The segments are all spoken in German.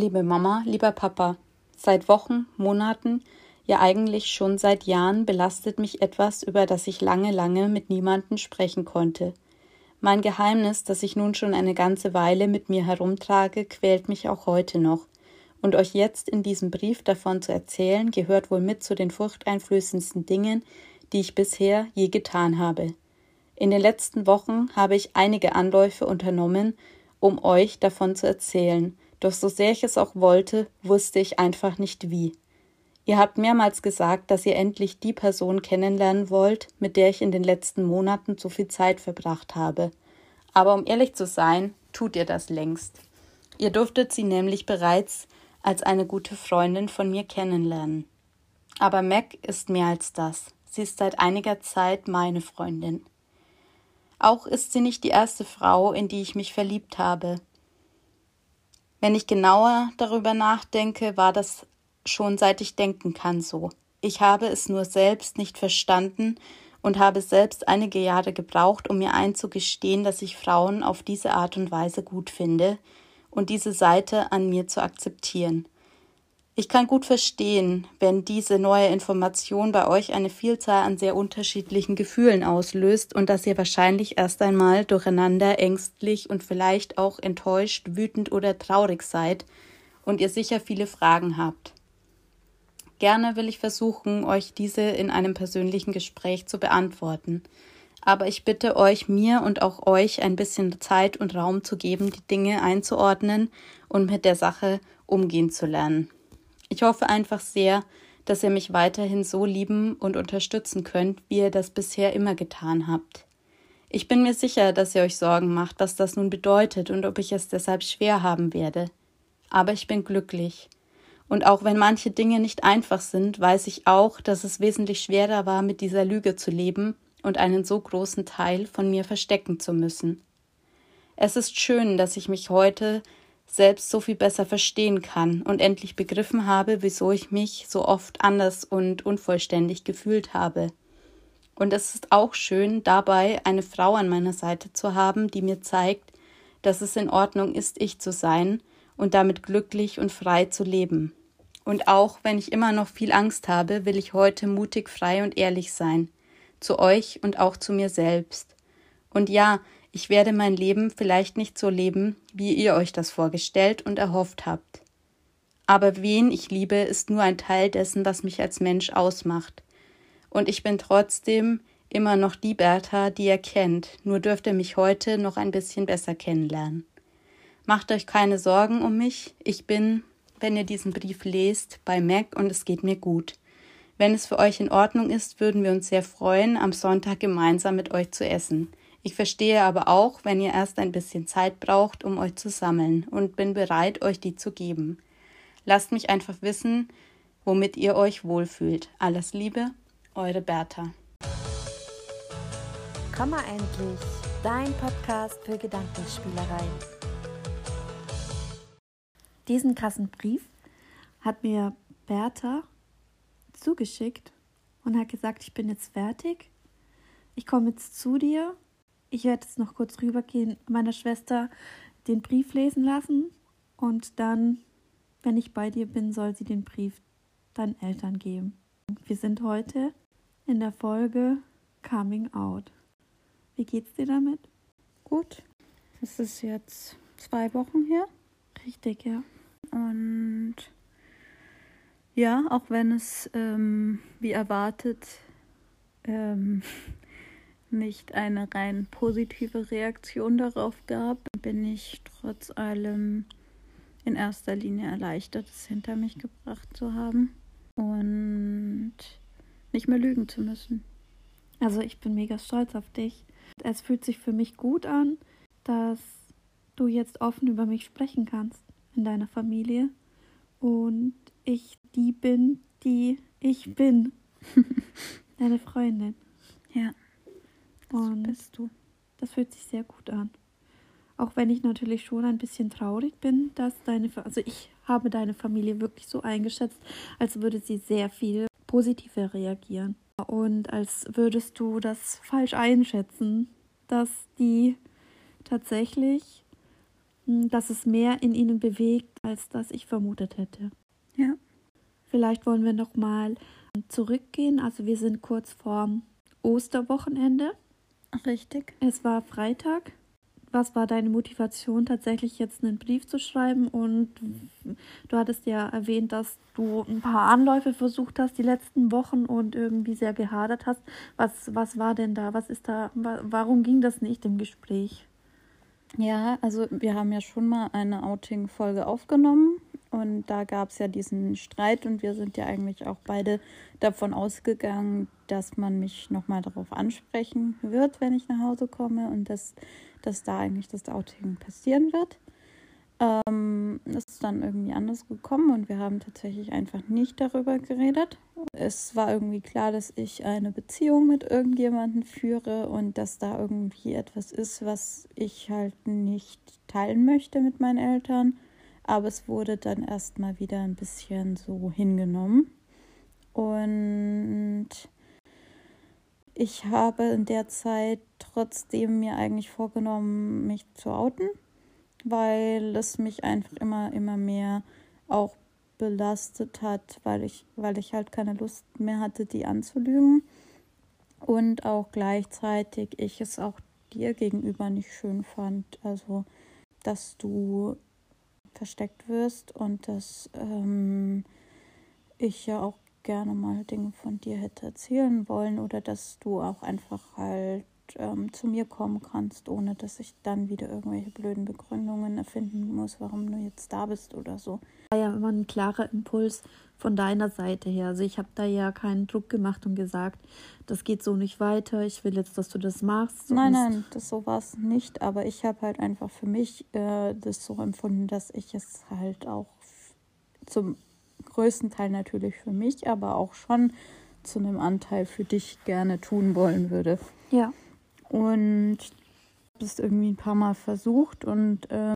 Liebe Mama, lieber Papa, seit Wochen, Monaten, ja eigentlich schon seit Jahren belastet mich etwas, über das ich lange, lange mit niemandem sprechen konnte. Mein Geheimnis, das ich nun schon eine ganze Weile mit mir herumtrage, quält mich auch heute noch. Und euch jetzt in diesem Brief davon zu erzählen, gehört wohl mit zu den furchteinflößendsten Dingen, die ich bisher je getan habe. In den letzten Wochen habe ich einige Anläufe unternommen, um euch davon zu erzählen, doch so sehr ich es auch wollte, wusste ich einfach nicht wie. Ihr habt mehrmals gesagt, dass ihr endlich die Person kennenlernen wollt, mit der ich in den letzten Monaten so viel Zeit verbracht habe. Aber um ehrlich zu sein, tut ihr das längst. Ihr durftet sie nämlich bereits als eine gute Freundin von mir kennenlernen. Aber Mac ist mehr als das. Sie ist seit einiger Zeit meine Freundin. Auch ist sie nicht die erste Frau, in die ich mich verliebt habe. Wenn ich genauer darüber nachdenke, war das schon seit ich denken kann so. Ich habe es nur selbst nicht verstanden und habe selbst einige Jahre gebraucht, um mir einzugestehen, dass ich Frauen auf diese Art und Weise gut finde und diese Seite an mir zu akzeptieren. Ich kann gut verstehen, wenn diese neue Information bei euch eine Vielzahl an sehr unterschiedlichen Gefühlen auslöst und dass ihr wahrscheinlich erst einmal durcheinander, ängstlich und vielleicht auch enttäuscht, wütend oder traurig seid und ihr sicher viele Fragen habt. Gerne will ich versuchen, euch diese in einem persönlichen Gespräch zu beantworten. Aber ich bitte euch, mir und auch euch ein bisschen Zeit und Raum zu geben, die Dinge einzuordnen und mit der Sache umgehen zu lernen. Ich hoffe einfach sehr, dass ihr mich weiterhin so lieben und unterstützen könnt, wie ihr das bisher immer getan habt. Ich bin mir sicher, dass ihr euch Sorgen macht, was das nun bedeutet und ob ich es deshalb schwer haben werde. Aber ich bin glücklich und auch wenn manche Dinge nicht einfach sind, weiß ich auch, dass es wesentlich schwerer war, mit dieser Lüge zu leben und einen so großen Teil von mir verstecken zu müssen. Es ist schön, dass ich mich heute selbst so viel besser verstehen kann und endlich begriffen habe, wieso ich mich so oft anders und unvollständig gefühlt habe. Und es ist auch schön, dabei eine Frau an meiner Seite zu haben, die mir zeigt, dass es in Ordnung ist, ich zu sein und damit glücklich und frei zu leben. Und auch wenn ich immer noch viel Angst habe, will ich heute mutig, frei und ehrlich sein. Zu euch und auch zu mir selbst. Und ja, ich werde mein Leben vielleicht nicht so leben, wie ihr euch das vorgestellt und erhofft habt. Aber wen ich liebe, ist nur ein Teil dessen, was mich als Mensch ausmacht. Und ich bin trotzdem immer noch die Bertha, die ihr kennt, nur dürft ihr mich heute noch ein bisschen besser kennenlernen. Macht euch keine Sorgen um mich, ich bin, wenn ihr diesen Brief lest, bei Mac und es geht mir gut. Wenn es für euch in Ordnung ist, würden wir uns sehr freuen, am Sonntag gemeinsam mit euch zu essen. Ich verstehe aber auch, wenn ihr erst ein bisschen Zeit braucht, um euch zu sammeln und bin bereit, euch die zu geben. Lasst mich einfach wissen, womit ihr euch wohlfühlt. Alles Liebe, eure Bertha. Komm mal endlich, dein Podcast für Gedankenspielereien. Diesen krassen Brief hat mir Bertha zugeschickt und hat gesagt, ich bin jetzt fertig. Ich komme jetzt zu dir. Ich werde jetzt noch kurz rübergehen, meiner Schwester den Brief lesen lassen und dann, wenn ich bei dir bin, soll sie den Brief deinen Eltern geben. Wir sind heute in der Folge Coming Out. Wie geht's dir damit? Gut. Es ist jetzt zwei Wochen her. Richtig, ja. Und ja, auch wenn es ähm, wie erwartet ähm, nicht eine rein positive Reaktion darauf gab, bin ich trotz allem in erster Linie erleichtert, es hinter mich gebracht zu haben und nicht mehr lügen zu müssen. Also ich bin mega stolz auf dich. Es fühlt sich für mich gut an, dass du jetzt offen über mich sprechen kannst in deiner Familie und ich die bin, die ich bin. Deine Freundin. Ja. Das und bist du. Das fühlt sich sehr gut an. Auch wenn ich natürlich schon ein bisschen traurig bin, dass deine, also ich habe deine Familie wirklich so eingeschätzt, als würde sie sehr viel positiver reagieren. Und als würdest du das falsch einschätzen, dass die tatsächlich hm, dass es mehr in ihnen bewegt, als das ich vermutet hätte. Ja. Vielleicht wollen wir noch mal zurückgehen. Also wir sind kurz vorm Osterwochenende. Richtig. Es war Freitag. Was war deine Motivation, tatsächlich jetzt einen Brief zu schreiben? Und du hattest ja erwähnt, dass du ein paar Anläufe versucht hast die letzten Wochen und irgendwie sehr gehadert hast. Was, was war denn da? Was ist da? Warum ging das nicht im Gespräch? Ja, also wir haben ja schon mal eine Outing-Folge aufgenommen und da gab es ja diesen Streit und wir sind ja eigentlich auch beide davon ausgegangen, dass man mich nochmal darauf ansprechen wird, wenn ich nach Hause komme und dass, dass da eigentlich das Outing passieren wird. Ähm, das ist dann irgendwie anders gekommen und wir haben tatsächlich einfach nicht darüber geredet. Es war irgendwie klar, dass ich eine Beziehung mit irgendjemandem führe und dass da irgendwie etwas ist, was ich halt nicht teilen möchte mit meinen Eltern aber es wurde dann erstmal wieder ein bisschen so hingenommen. Und ich habe in der Zeit trotzdem mir eigentlich vorgenommen, mich zu outen, weil es mich einfach immer, immer mehr auch belastet hat, weil ich, weil ich halt keine Lust mehr hatte, die anzulügen. Und auch gleichzeitig ich es auch dir gegenüber nicht schön fand. Also, dass du versteckt wirst und dass ähm, ich ja auch gerne mal Dinge von dir hätte erzählen wollen oder dass du auch einfach halt ähm, zu mir kommen kannst, ohne dass ich dann wieder irgendwelche blöden Begründungen erfinden muss, warum du jetzt da bist oder so. War ja immer ein klarer Impuls von deiner Seite her. Also ich habe da ja keinen Druck gemacht und gesagt, das geht so nicht weiter, ich will jetzt, dass du das machst. Nein, nein, das so war es nicht, aber ich habe halt einfach für mich äh, das so empfunden, dass ich es halt auch zum größten Teil natürlich für mich, aber auch schon zu einem Anteil für dich gerne tun wollen würde. Ja. Und habe es irgendwie ein paar Mal versucht und äh,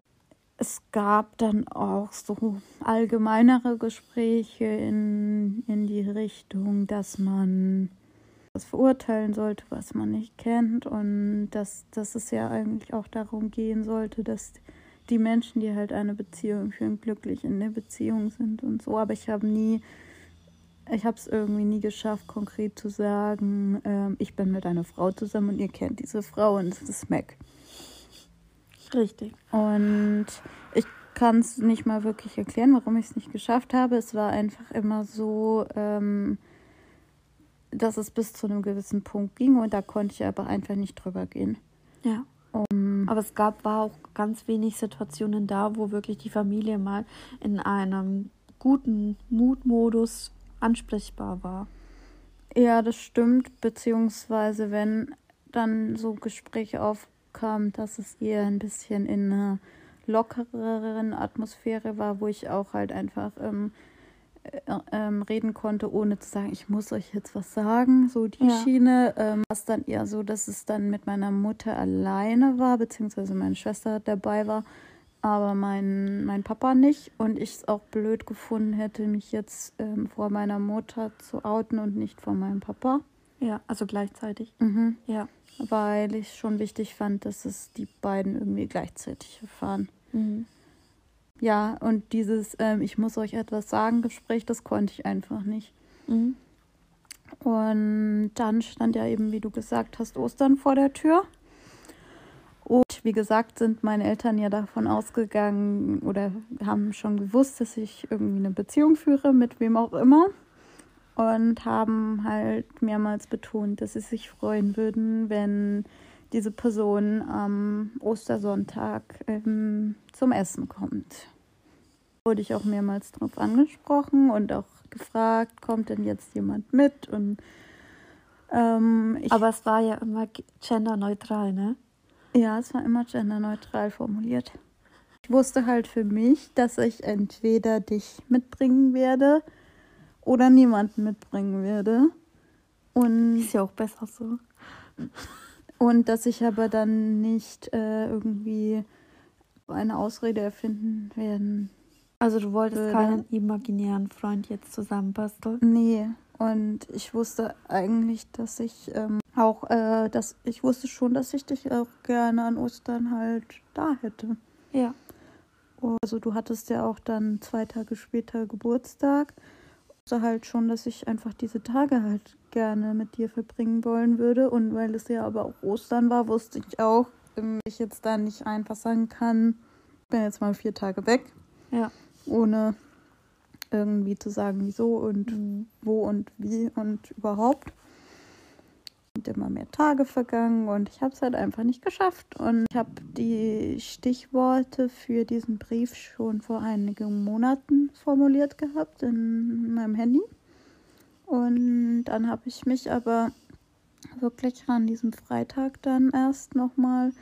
es gab dann auch so allgemeinere Gespräche in, in die Richtung, dass man was verurteilen sollte, was man nicht kennt und dass, dass es ja eigentlich auch darum gehen sollte, dass die Menschen, die halt eine Beziehung führen, glücklich in der Beziehung sind und so. Aber ich habe nie ich habe es irgendwie nie geschafft, konkret zu sagen, ähm, ich bin mit einer Frau zusammen und ihr kennt diese Frau und es ist Mac. Richtig. Und ich kann es nicht mal wirklich erklären, warum ich es nicht geschafft habe. Es war einfach immer so, ähm, dass es bis zu einem gewissen Punkt ging und da konnte ich aber einfach nicht drüber gehen. Ja. Um, aber es gab war auch ganz wenig Situationen da, wo wirklich die Familie mal in einem guten Mutmodus ansprechbar war. Ja, das stimmt, beziehungsweise wenn dann so Gespräche aufkamen, dass es eher ein bisschen in einer lockereren Atmosphäre war, wo ich auch halt einfach ähm, äh, ähm, reden konnte, ohne zu sagen, ich muss euch jetzt was sagen, so die ja. Schiene. Ähm, was dann eher so, dass es dann mit meiner Mutter alleine war, beziehungsweise meine Schwester dabei war aber mein, mein Papa nicht und ich es auch blöd gefunden hätte, mich jetzt ähm, vor meiner Mutter zu outen und nicht vor meinem Papa. Ja, also gleichzeitig. Mhm. Ja. Weil ich schon wichtig fand, dass es die beiden irgendwie gleichzeitig erfahren. Mhm. Ja, und dieses ähm, Ich muss euch etwas sagen Gespräch, das konnte ich einfach nicht. Mhm. Und dann stand ja eben, wie du gesagt hast, Ostern vor der Tür. Und wie gesagt, sind meine Eltern ja davon ausgegangen oder haben schon gewusst, dass ich irgendwie eine Beziehung führe, mit wem auch immer. Und haben halt mehrmals betont, dass sie sich freuen würden, wenn diese Person am Ostersonntag ähm, zum Essen kommt. Wurde ich auch mehrmals darauf angesprochen und auch gefragt, kommt denn jetzt jemand mit? Und ähm, Aber es war ja immer genderneutral, ne? Ja, es war immer genderneutral formuliert. Ich wusste halt für mich, dass ich entweder dich mitbringen werde oder niemanden mitbringen werde. Und ist ja auch besser so. Und dass ich aber dann nicht äh, irgendwie eine Ausrede erfinden werden. Also du wolltest würde. keinen imaginären Freund jetzt zusammenbasteln? Nee. Und ich wusste eigentlich, dass ich ähm, auch, äh, dass ich wusste schon, dass ich dich auch gerne an Ostern halt da hätte. Ja. Also du hattest ja auch dann zwei Tage später Geburtstag. Also halt schon, dass ich einfach diese Tage halt gerne mit dir verbringen wollen würde. Und weil es ja aber auch Ostern war, wusste ich auch, ich jetzt da nicht einfach sagen kann, ich bin jetzt mal vier Tage weg. Ja. Ohne irgendwie zu sagen, wieso und mhm. wo und wie und überhaupt. Und immer mehr Tage vergangen und ich habe es halt einfach nicht geschafft. Und ich habe die Stichworte für diesen Brief schon vor einigen Monaten formuliert gehabt in meinem Handy. Und dann habe ich mich aber wirklich an diesem Freitag dann erst nochmal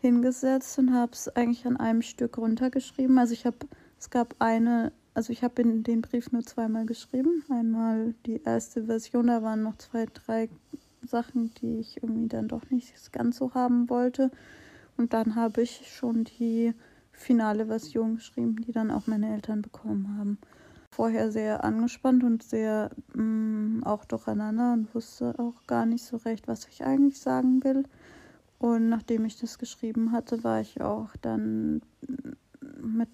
hingesetzt und habe es eigentlich an einem Stück runtergeschrieben. Also ich habe, es gab eine, also ich habe den Brief nur zweimal geschrieben. Einmal die erste Version, da waren noch zwei, drei Sachen, die ich irgendwie dann doch nicht ganz so haben wollte. Und dann habe ich schon die finale Version geschrieben, die dann auch meine Eltern bekommen haben. Vorher sehr angespannt und sehr mh, mm, auch durcheinander und wusste auch gar nicht so recht, was ich eigentlich sagen will. Und nachdem ich das geschrieben hatte, war ich auch dann mit,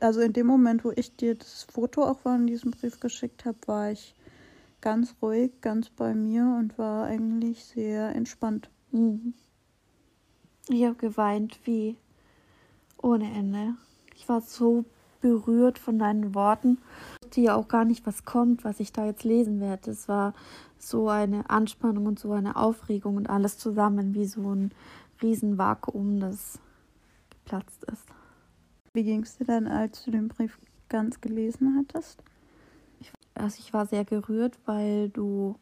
also in dem Moment, wo ich dir das Foto auch von diesem Brief geschickt habe, war ich ganz ruhig, ganz bei mir und war eigentlich sehr entspannt. Mhm. Ich habe geweint wie ohne Ende. Ich war so berührt von deinen Worten, die ja auch gar nicht was kommt, was ich da jetzt lesen werde. Es war so eine Anspannung und so eine Aufregung und alles zusammen wie so ein Riesenvakuum, das geplatzt ist. Wie ging es dir dann, als du den Brief ganz gelesen hattest? Also ich war sehr gerührt, weil du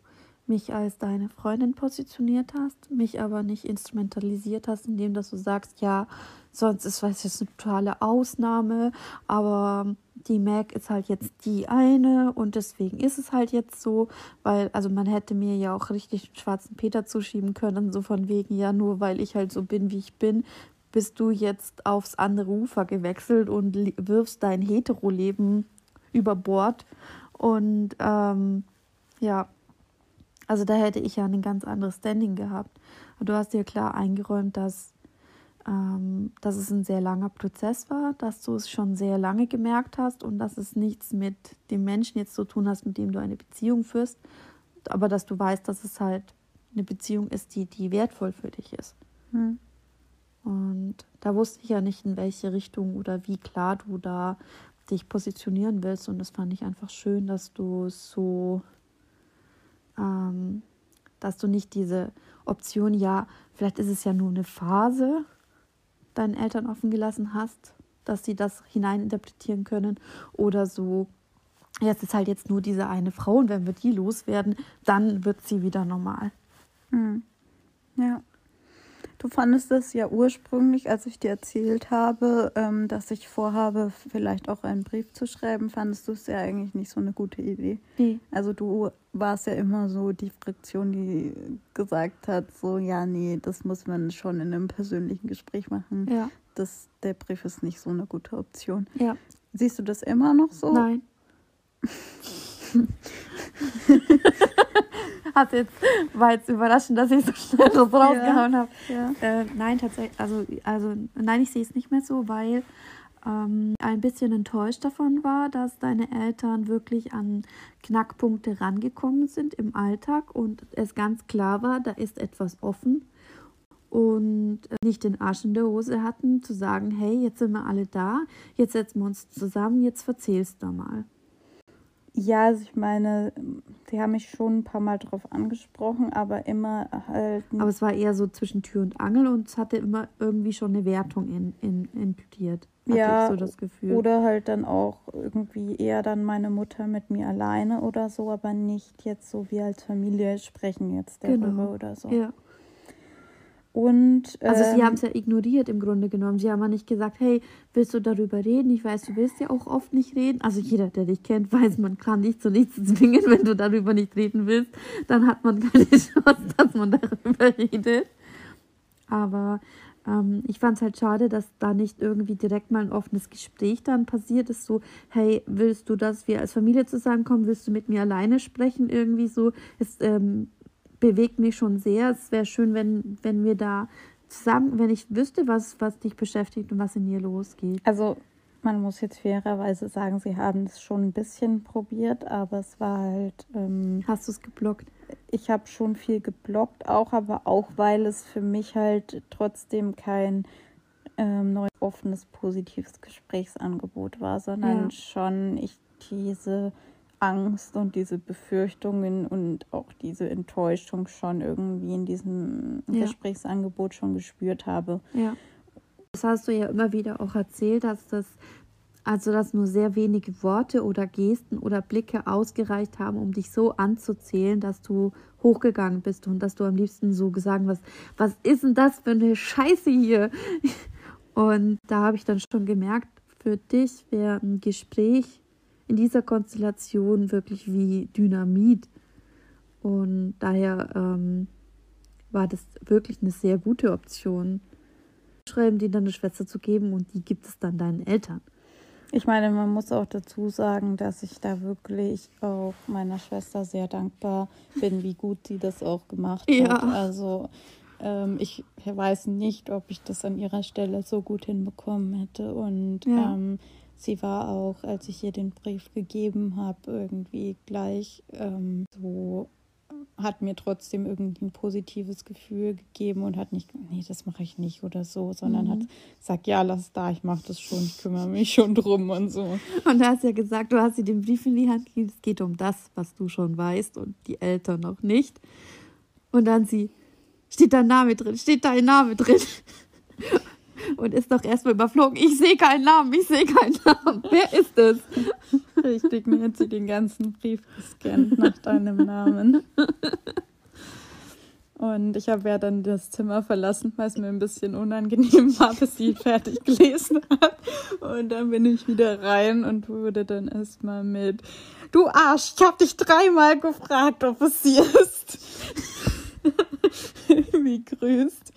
mich als deine Freundin positioniert hast, mich aber nicht instrumentalisiert hast, indem dass du sagst, ja, sonst ist es eine totale Ausnahme, aber die Mac ist halt jetzt die eine und deswegen ist es halt jetzt so, weil, also man hätte mir ja auch richtig den schwarzen Peter zuschieben können, so von wegen, ja, nur weil ich halt so bin, wie ich bin, bist du jetzt aufs andere Ufer gewechselt und wirfst dein Hetero-Leben über Bord und ähm, ja, also da hätte ich ja ein ganz anderes Standing gehabt. Aber du hast dir klar eingeräumt, dass, ähm, dass es ein sehr langer Prozess war, dass du es schon sehr lange gemerkt hast und dass es nichts mit dem Menschen jetzt zu tun hast, mit dem du eine Beziehung führst, aber dass du weißt, dass es halt eine Beziehung ist, die, die wertvoll für dich ist. Hm. Und da wusste ich ja nicht, in welche Richtung oder wie klar du da dich positionieren willst. Und das fand ich einfach schön, dass du so, ähm, dass du nicht diese Option, ja, vielleicht ist es ja nur eine Phase, deinen Eltern offen gelassen hast, dass sie das hineininterpretieren können oder so, ja, es ist halt jetzt nur diese eine Frau und wenn wir die loswerden, dann wird sie wieder normal. Mhm. Ja. Du fandest es ja ursprünglich, als ich dir erzählt habe, ähm, dass ich vorhabe, vielleicht auch einen Brief zu schreiben, fandest du es ja eigentlich nicht so eine gute Idee. Wie? Also du warst ja immer so die Fraktion, die gesagt hat, so ja, nee, das muss man schon in einem persönlichen Gespräch machen. Ja. Das, der Brief ist nicht so eine gute Option. Ja. Siehst du das immer noch so? Nein. Hat jetzt, war jetzt überraschend, dass ich so schnell das rausgehauen ja. habe. Ja. Äh, nein, tatsächlich, also, also nein, ich sehe es nicht mehr so, weil ähm, ein bisschen enttäuscht davon war, dass deine Eltern wirklich an Knackpunkte rangekommen sind im Alltag und es ganz klar war, da ist etwas offen und äh, nicht den Arsch in der Hose hatten, zu sagen, hey, jetzt sind wir alle da, jetzt setzen wir uns zusammen, jetzt verzählst du mal. Ja, also ich meine, sie haben mich schon ein paar Mal darauf angesprochen, aber immer halt. Aber es war eher so zwischen Tür und Angel und es hatte immer irgendwie schon eine Wertung in, in, impliziert. Ja, ich so das Gefühl. Oder halt dann auch irgendwie eher dann meine Mutter mit mir alleine oder so, aber nicht jetzt so wie als Familie sprechen jetzt darüber genau. oder so. Ja. Und, ähm, also sie ähm, haben es ja ignoriert im Grunde genommen. Sie haben ja nicht gesagt, hey, willst du darüber reden? Ich weiß, du willst ja auch oft nicht reden. Also jeder, der dich kennt, weiß, man kann dich zu nichts zwingen, wenn du darüber nicht reden willst. Dann hat man keine Chance, dass man darüber redet. Aber ähm, ich fand es halt schade, dass da nicht irgendwie direkt mal ein offenes Gespräch dann passiert ist. So, hey, willst du, dass wir als Familie zusammenkommen? Willst du mit mir alleine sprechen? Irgendwie so. Es ähm, bewegt mich schon sehr. Es wäre schön, wenn, wenn wir da zusammen, wenn ich wüsste, was, was dich beschäftigt und was in dir losgeht. Also man muss jetzt fairerweise sagen, sie haben es schon ein bisschen probiert, aber es war halt. Ähm, Hast du es geblockt? Ich habe schon viel geblockt, auch, aber auch weil es für mich halt trotzdem kein ähm, neues, offenes, positives Gesprächsangebot war, sondern ja. schon ich diese Angst und diese Befürchtungen und auch diese Enttäuschung schon irgendwie in diesem ja. Gesprächsangebot schon gespürt habe. Ja. Das hast du ja immer wieder auch erzählt, dass das also dass nur sehr wenige Worte oder Gesten oder Blicke ausgereicht haben, um dich so anzuzählen, dass du hochgegangen bist und dass du am liebsten so gesagt hast, was ist denn das für eine Scheiße hier? Und da habe ich dann schon gemerkt, für dich wäre ein Gespräch in dieser Konstellation wirklich wie Dynamit. Und daher ähm, war das wirklich eine sehr gute Option, schreiben, die deine Schwester zu geben und die gibt es dann deinen Eltern. Ich meine, man muss auch dazu sagen, dass ich da wirklich auch meiner Schwester sehr dankbar bin, wie gut sie das auch gemacht ja. hat. Also ähm, ich weiß nicht, ob ich das an ihrer Stelle so gut hinbekommen hätte. Und ja. ähm, sie war auch, als ich ihr den Brief gegeben habe, irgendwie gleich ähm, so hat mir trotzdem irgendwie ein positives Gefühl gegeben und hat nicht, nee, das mache ich nicht oder so, sondern mhm. hat gesagt, ja, lass da, ich mache das schon, ich kümmere mich schon drum und so. Und du hast ja gesagt, du hast ihr den Brief in die Hand gegeben, es geht um das, was du schon weißt und die Eltern noch nicht. Und dann sie, steht dein Name drin, steht dein Name drin. Und ist doch erstmal überflogen. Ich sehe keinen Namen, ich sehe keinen Namen. Wer ist es? Richtig, mir hat sie den ganzen Brief gescannt nach deinem Namen. Und ich habe ja dann das Zimmer verlassen, weil es mir ein bisschen unangenehm war, bis sie fertig gelesen hat. Und dann bin ich wieder rein und wurde dann erstmal mit, du Arsch, ich habe dich dreimal gefragt, ob es sie ist. Wie grüßt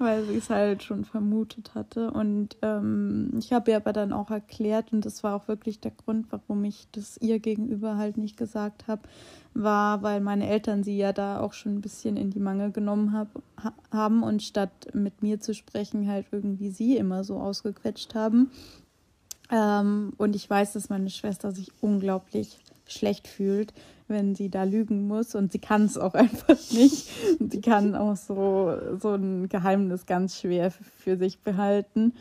weil sie es halt schon vermutet hatte. Und ähm, ich habe ihr aber dann auch erklärt, und das war auch wirklich der Grund, warum ich das ihr gegenüber halt nicht gesagt habe, war, weil meine Eltern sie ja da auch schon ein bisschen in die Mangel genommen hab, ha haben und statt mit mir zu sprechen, halt irgendwie sie immer so ausgequetscht haben. Ähm, und ich weiß, dass meine Schwester sich unglaublich schlecht fühlt, wenn sie da lügen muss und sie kann es auch einfach nicht. Und sie kann auch so, so ein Geheimnis ganz schwer für sich behalten.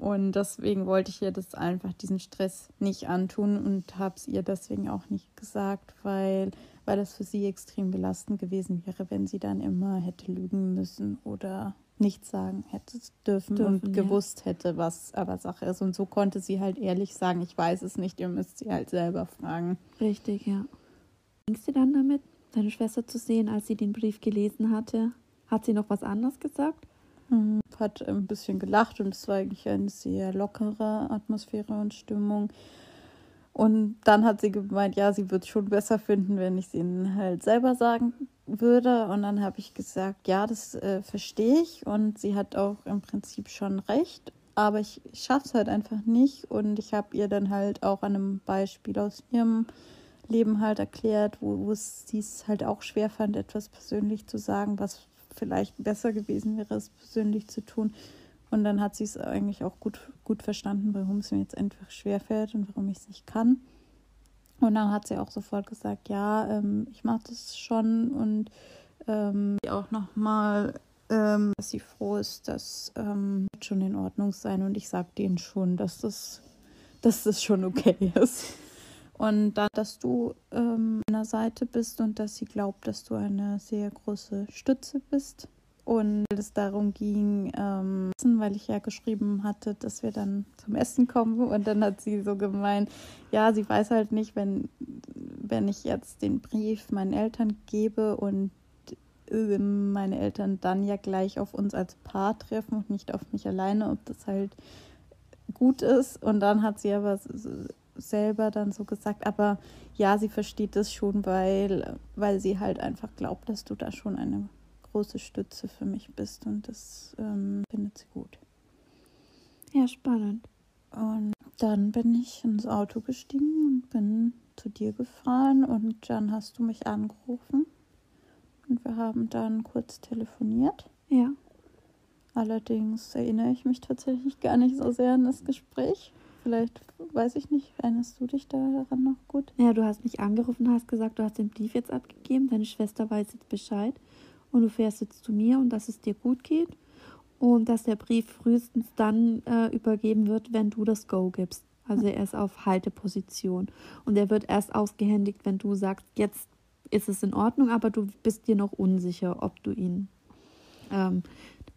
Und deswegen wollte ich ihr das einfach, diesen Stress nicht antun und habe es ihr deswegen auch nicht gesagt, weil, weil das für sie extrem belastend gewesen wäre, wenn sie dann immer hätte lügen müssen oder nichts sagen hätte dürfen, dürfen und ja. gewusst hätte, was aber Sache ist. Und so konnte sie halt ehrlich sagen, ich weiß es nicht, ihr müsst sie halt selber fragen. Richtig, ja. Gingst du dann damit, deine Schwester zu sehen, als sie den Brief gelesen hatte? Hat sie noch was anderes gesagt? Mhm. Hat ein bisschen gelacht und es war eigentlich eine sehr lockere Atmosphäre und Stimmung. Und dann hat sie gemeint, ja, sie würde es schon besser finden, wenn ich es ihnen halt selber sagen würde. Und dann habe ich gesagt, ja, das äh, verstehe ich. Und sie hat auch im Prinzip schon recht. Aber ich schaffe es halt einfach nicht. Und ich habe ihr dann halt auch an einem Beispiel aus ihrem Leben halt erklärt, wo, wo sie es halt auch schwer fand, etwas persönlich zu sagen, was vielleicht besser gewesen wäre, es persönlich zu tun. Und dann hat sie es eigentlich auch gut, gut verstanden, warum es mir jetzt einfach schwer fällt und warum ich es nicht kann. Und dann hat sie auch sofort gesagt, ja, ähm, ich mache das schon und ähm, auch nochmal, ähm, dass sie froh ist, dass ähm, schon in Ordnung sein und ich sage denen schon, dass das, dass das schon okay ist. Und dann, dass du ähm, an der Seite bist und dass sie glaubt, dass du eine sehr große Stütze bist. Und es darum ging, ähm, weil ich ja geschrieben hatte, dass wir dann zum Essen kommen. Und dann hat sie so gemeint, ja, sie weiß halt nicht, wenn, wenn ich jetzt den Brief meinen Eltern gebe und äh, meine Eltern dann ja gleich auf uns als Paar treffen und nicht auf mich alleine, ob das halt gut ist. Und dann hat sie aber selber dann so gesagt, aber ja, sie versteht das schon, weil, weil sie halt einfach glaubt, dass du da schon eine große Stütze für mich bist und das ähm, findet sie gut. Ja, spannend. Und dann bin ich ins Auto gestiegen und bin zu dir gefahren und dann hast du mich angerufen und wir haben dann kurz telefoniert. Ja. Allerdings erinnere ich mich tatsächlich gar nicht so sehr an das Gespräch. Vielleicht, weiß ich nicht, erinnerst du dich daran noch gut? Ja, du hast mich angerufen, hast gesagt, du hast den Brief jetzt abgegeben, deine Schwester weiß jetzt Bescheid und du fährst jetzt zu mir und dass es dir gut geht und dass der Brief frühestens dann äh, übergeben wird, wenn du das Go gibst. Also er ist auf Halteposition und er wird erst ausgehändigt, wenn du sagst, jetzt ist es in Ordnung, aber du bist dir noch unsicher, ob du ihn ähm,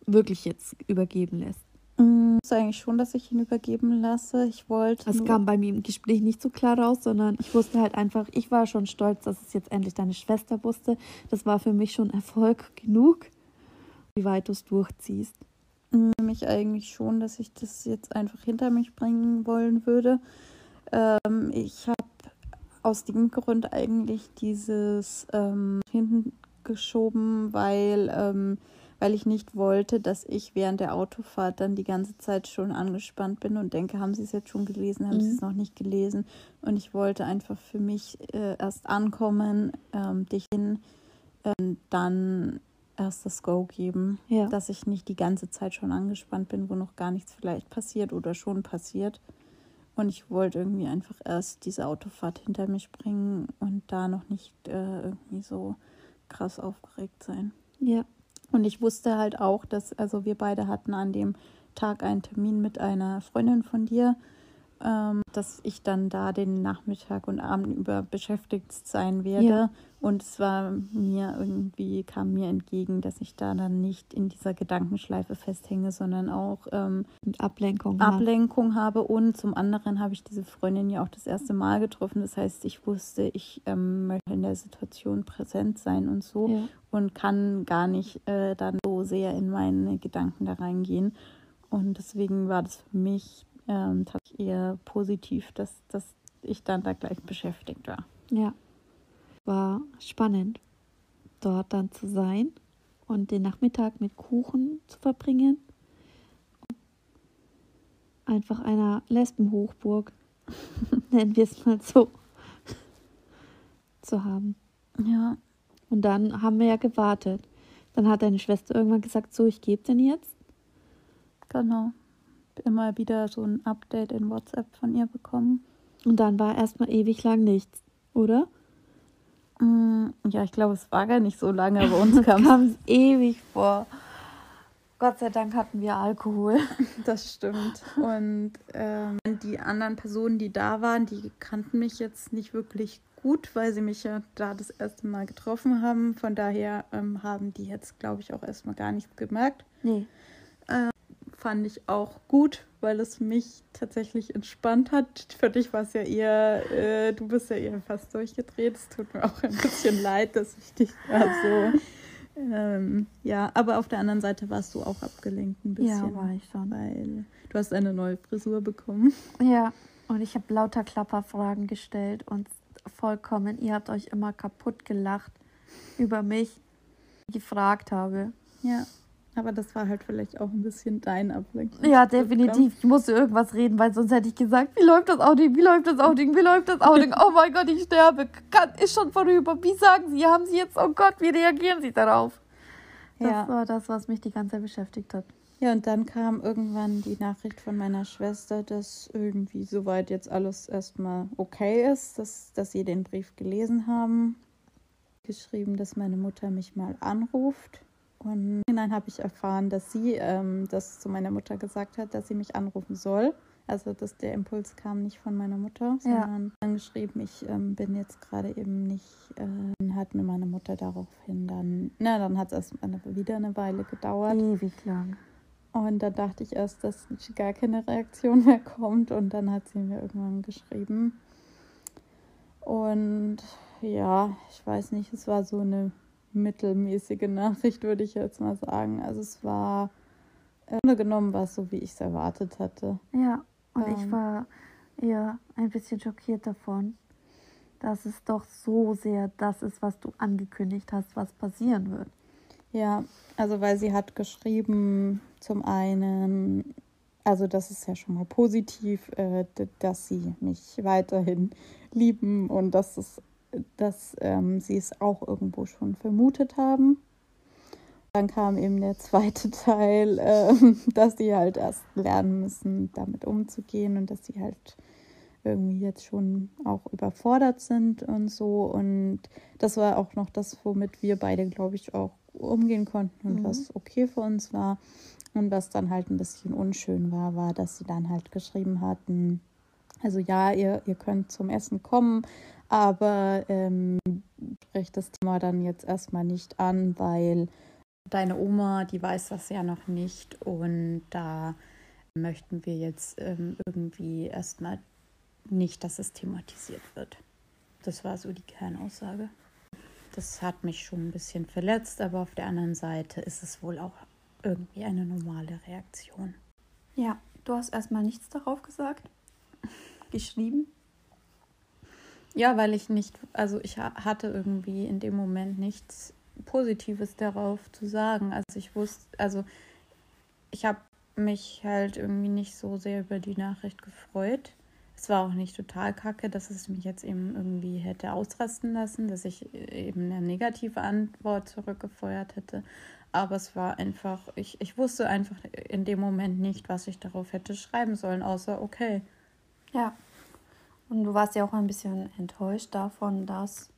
wirklich jetzt übergeben lässt. Mm, ist eigentlich schon, dass ich ihn übergeben lasse. Ich wollte. Das kam bei mir im Gespräch nicht so klar raus, sondern ich wusste halt einfach, ich war schon stolz, dass es jetzt endlich deine Schwester wusste. Das war für mich schon Erfolg genug, wie weit du es durchziehst. Mich eigentlich schon, dass ich das jetzt einfach hinter mich bringen wollen würde. Ähm, ich habe aus dem Grund eigentlich dieses ähm, hinten geschoben, weil ähm, weil ich nicht wollte, dass ich während der Autofahrt dann die ganze Zeit schon angespannt bin und denke, haben Sie es jetzt schon gelesen, haben mhm. Sie es noch nicht gelesen? Und ich wollte einfach für mich äh, erst ankommen, ähm, dich hin, äh, dann erst das Go geben, ja. dass ich nicht die ganze Zeit schon angespannt bin, wo noch gar nichts vielleicht passiert oder schon passiert. Und ich wollte irgendwie einfach erst diese Autofahrt hinter mich bringen und da noch nicht äh, irgendwie so krass aufgeregt sein. Ja. Und ich wusste halt auch, dass, also wir beide hatten an dem Tag einen Termin mit einer Freundin von dir, ähm, dass ich dann da den Nachmittag und Abend über beschäftigt sein werde. Ja. Und es war mir irgendwie, kam mir entgegen, dass ich da dann nicht in dieser Gedankenschleife festhänge, sondern auch ähm, Ablenkung, Ablenkung habe. Und zum anderen habe ich diese Freundin ja auch das erste Mal getroffen. Das heißt, ich wusste, ich ähm, möchte in der Situation präsent sein und so ja. und kann gar nicht äh, dann so sehr in meine Gedanken da reingehen. Und deswegen war das für mich ähm, tatsächlich eher positiv, dass, dass ich dann da gleich beschäftigt war. Ja, war spannend, dort dann zu sein und den Nachmittag mit Kuchen zu verbringen. Einfach einer Lesbenhochburg, nennen wir es mal so, zu haben. Ja. Und dann haben wir ja gewartet. Dann hat deine Schwester irgendwann gesagt, so, ich gebe den jetzt. Genau immer wieder so ein Update in WhatsApp von ihr bekommen. Und dann war erstmal ewig lang nichts, oder? Mm, ja, ich glaube, es war gar nicht so lange. Bei uns kam es ewig vor. Gott sei Dank hatten wir Alkohol. Das stimmt. Und ähm, die anderen Personen, die da waren, die kannten mich jetzt nicht wirklich gut, weil sie mich ja da das erste Mal getroffen haben. Von daher ähm, haben die jetzt, glaube ich, auch erstmal gar nichts gemerkt. Nee. Fand ich auch gut, weil es mich tatsächlich entspannt hat. Für dich war es ja eher, äh, du bist ja eher fast durchgedreht. Es tut mir auch ein bisschen leid, dass ich dich da so. Ähm, ja, aber auf der anderen Seite warst du auch abgelenkt ein bisschen. Ja, war ich schon. Weil du hast eine neue Frisur bekommen. Ja, und ich habe lauter Klapperfragen gestellt und vollkommen, ihr habt euch immer kaputt gelacht über mich, gefragt habe. Ja. Aber das war halt vielleicht auch ein bisschen dein Ablenkung. Ja, definitiv. Ich musste irgendwas reden, weil sonst hätte ich gesagt, wie läuft das Outing, wie läuft das Outing, wie läuft das Outing? Oh mein Gott, ich sterbe. ist schon vorüber. Wie sagen Sie, haben Sie jetzt, oh Gott, wie reagieren Sie darauf? Das ja. war das, was mich die ganze Zeit beschäftigt hat. Ja, und dann kam irgendwann die Nachricht von meiner Schwester, dass irgendwie soweit jetzt alles erstmal okay ist, dass, dass sie den Brief gelesen haben. Geschrieben, dass meine Mutter mich mal anruft und hinein habe ich erfahren, dass sie ähm, das zu meiner Mutter gesagt hat, dass sie mich anrufen soll. Also dass der Impuls kam nicht von meiner Mutter, sondern ja. dann geschrieben, ich ähm, bin jetzt gerade eben nicht, äh, hat mir meine Mutter daraufhin dann, na, dann hat es erst wieder eine Weile gedauert. Ewig lang. Und da dachte ich erst, dass gar keine Reaktion mehr kommt und dann hat sie mir irgendwann geschrieben. Und ja, ich weiß nicht, es war so eine mittelmäßige Nachricht, würde ich jetzt mal sagen. Also es war im genommen war es so, wie ich es erwartet hatte. Ja, und ähm, ich war eher ein bisschen schockiert davon, dass es doch so sehr das ist, was du angekündigt hast, was passieren wird. Ja, also weil sie hat geschrieben, zum einen, also das ist ja schon mal positiv, äh, dass sie mich weiterhin lieben und dass es dass ähm, sie es auch irgendwo schon vermutet haben. dann kam eben der zweite Teil, äh, dass sie halt erst lernen müssen, damit umzugehen und dass sie halt irgendwie jetzt schon auch überfordert sind und so. Und das war auch noch das, womit wir beide, glaube ich, auch umgehen konnten und mhm. was okay für uns war. Und was dann halt ein bisschen unschön war, war, dass sie dann halt geschrieben hatten, also ja, ihr, ihr könnt zum Essen kommen, aber ähm, spricht das Thema dann jetzt erstmal nicht an, weil deine Oma, die weiß das ja noch nicht und da möchten wir jetzt ähm, irgendwie erstmal nicht, dass es thematisiert wird. Das war so die Kernaussage. Das hat mich schon ein bisschen verletzt, aber auf der anderen Seite ist es wohl auch irgendwie eine normale Reaktion. Ja, du hast erstmal nichts darauf gesagt, geschrieben. Ja, weil ich nicht, also ich hatte irgendwie in dem Moment nichts Positives darauf zu sagen. Also ich wusste, also ich habe mich halt irgendwie nicht so sehr über die Nachricht gefreut. Es war auch nicht total kacke, dass es mich jetzt eben irgendwie hätte ausrasten lassen, dass ich eben eine negative Antwort zurückgefeuert hätte. Aber es war einfach, ich, ich wusste einfach in dem Moment nicht, was ich darauf hätte schreiben sollen, außer okay. Ja. Und du warst ja auch ein bisschen enttäuscht davon, dass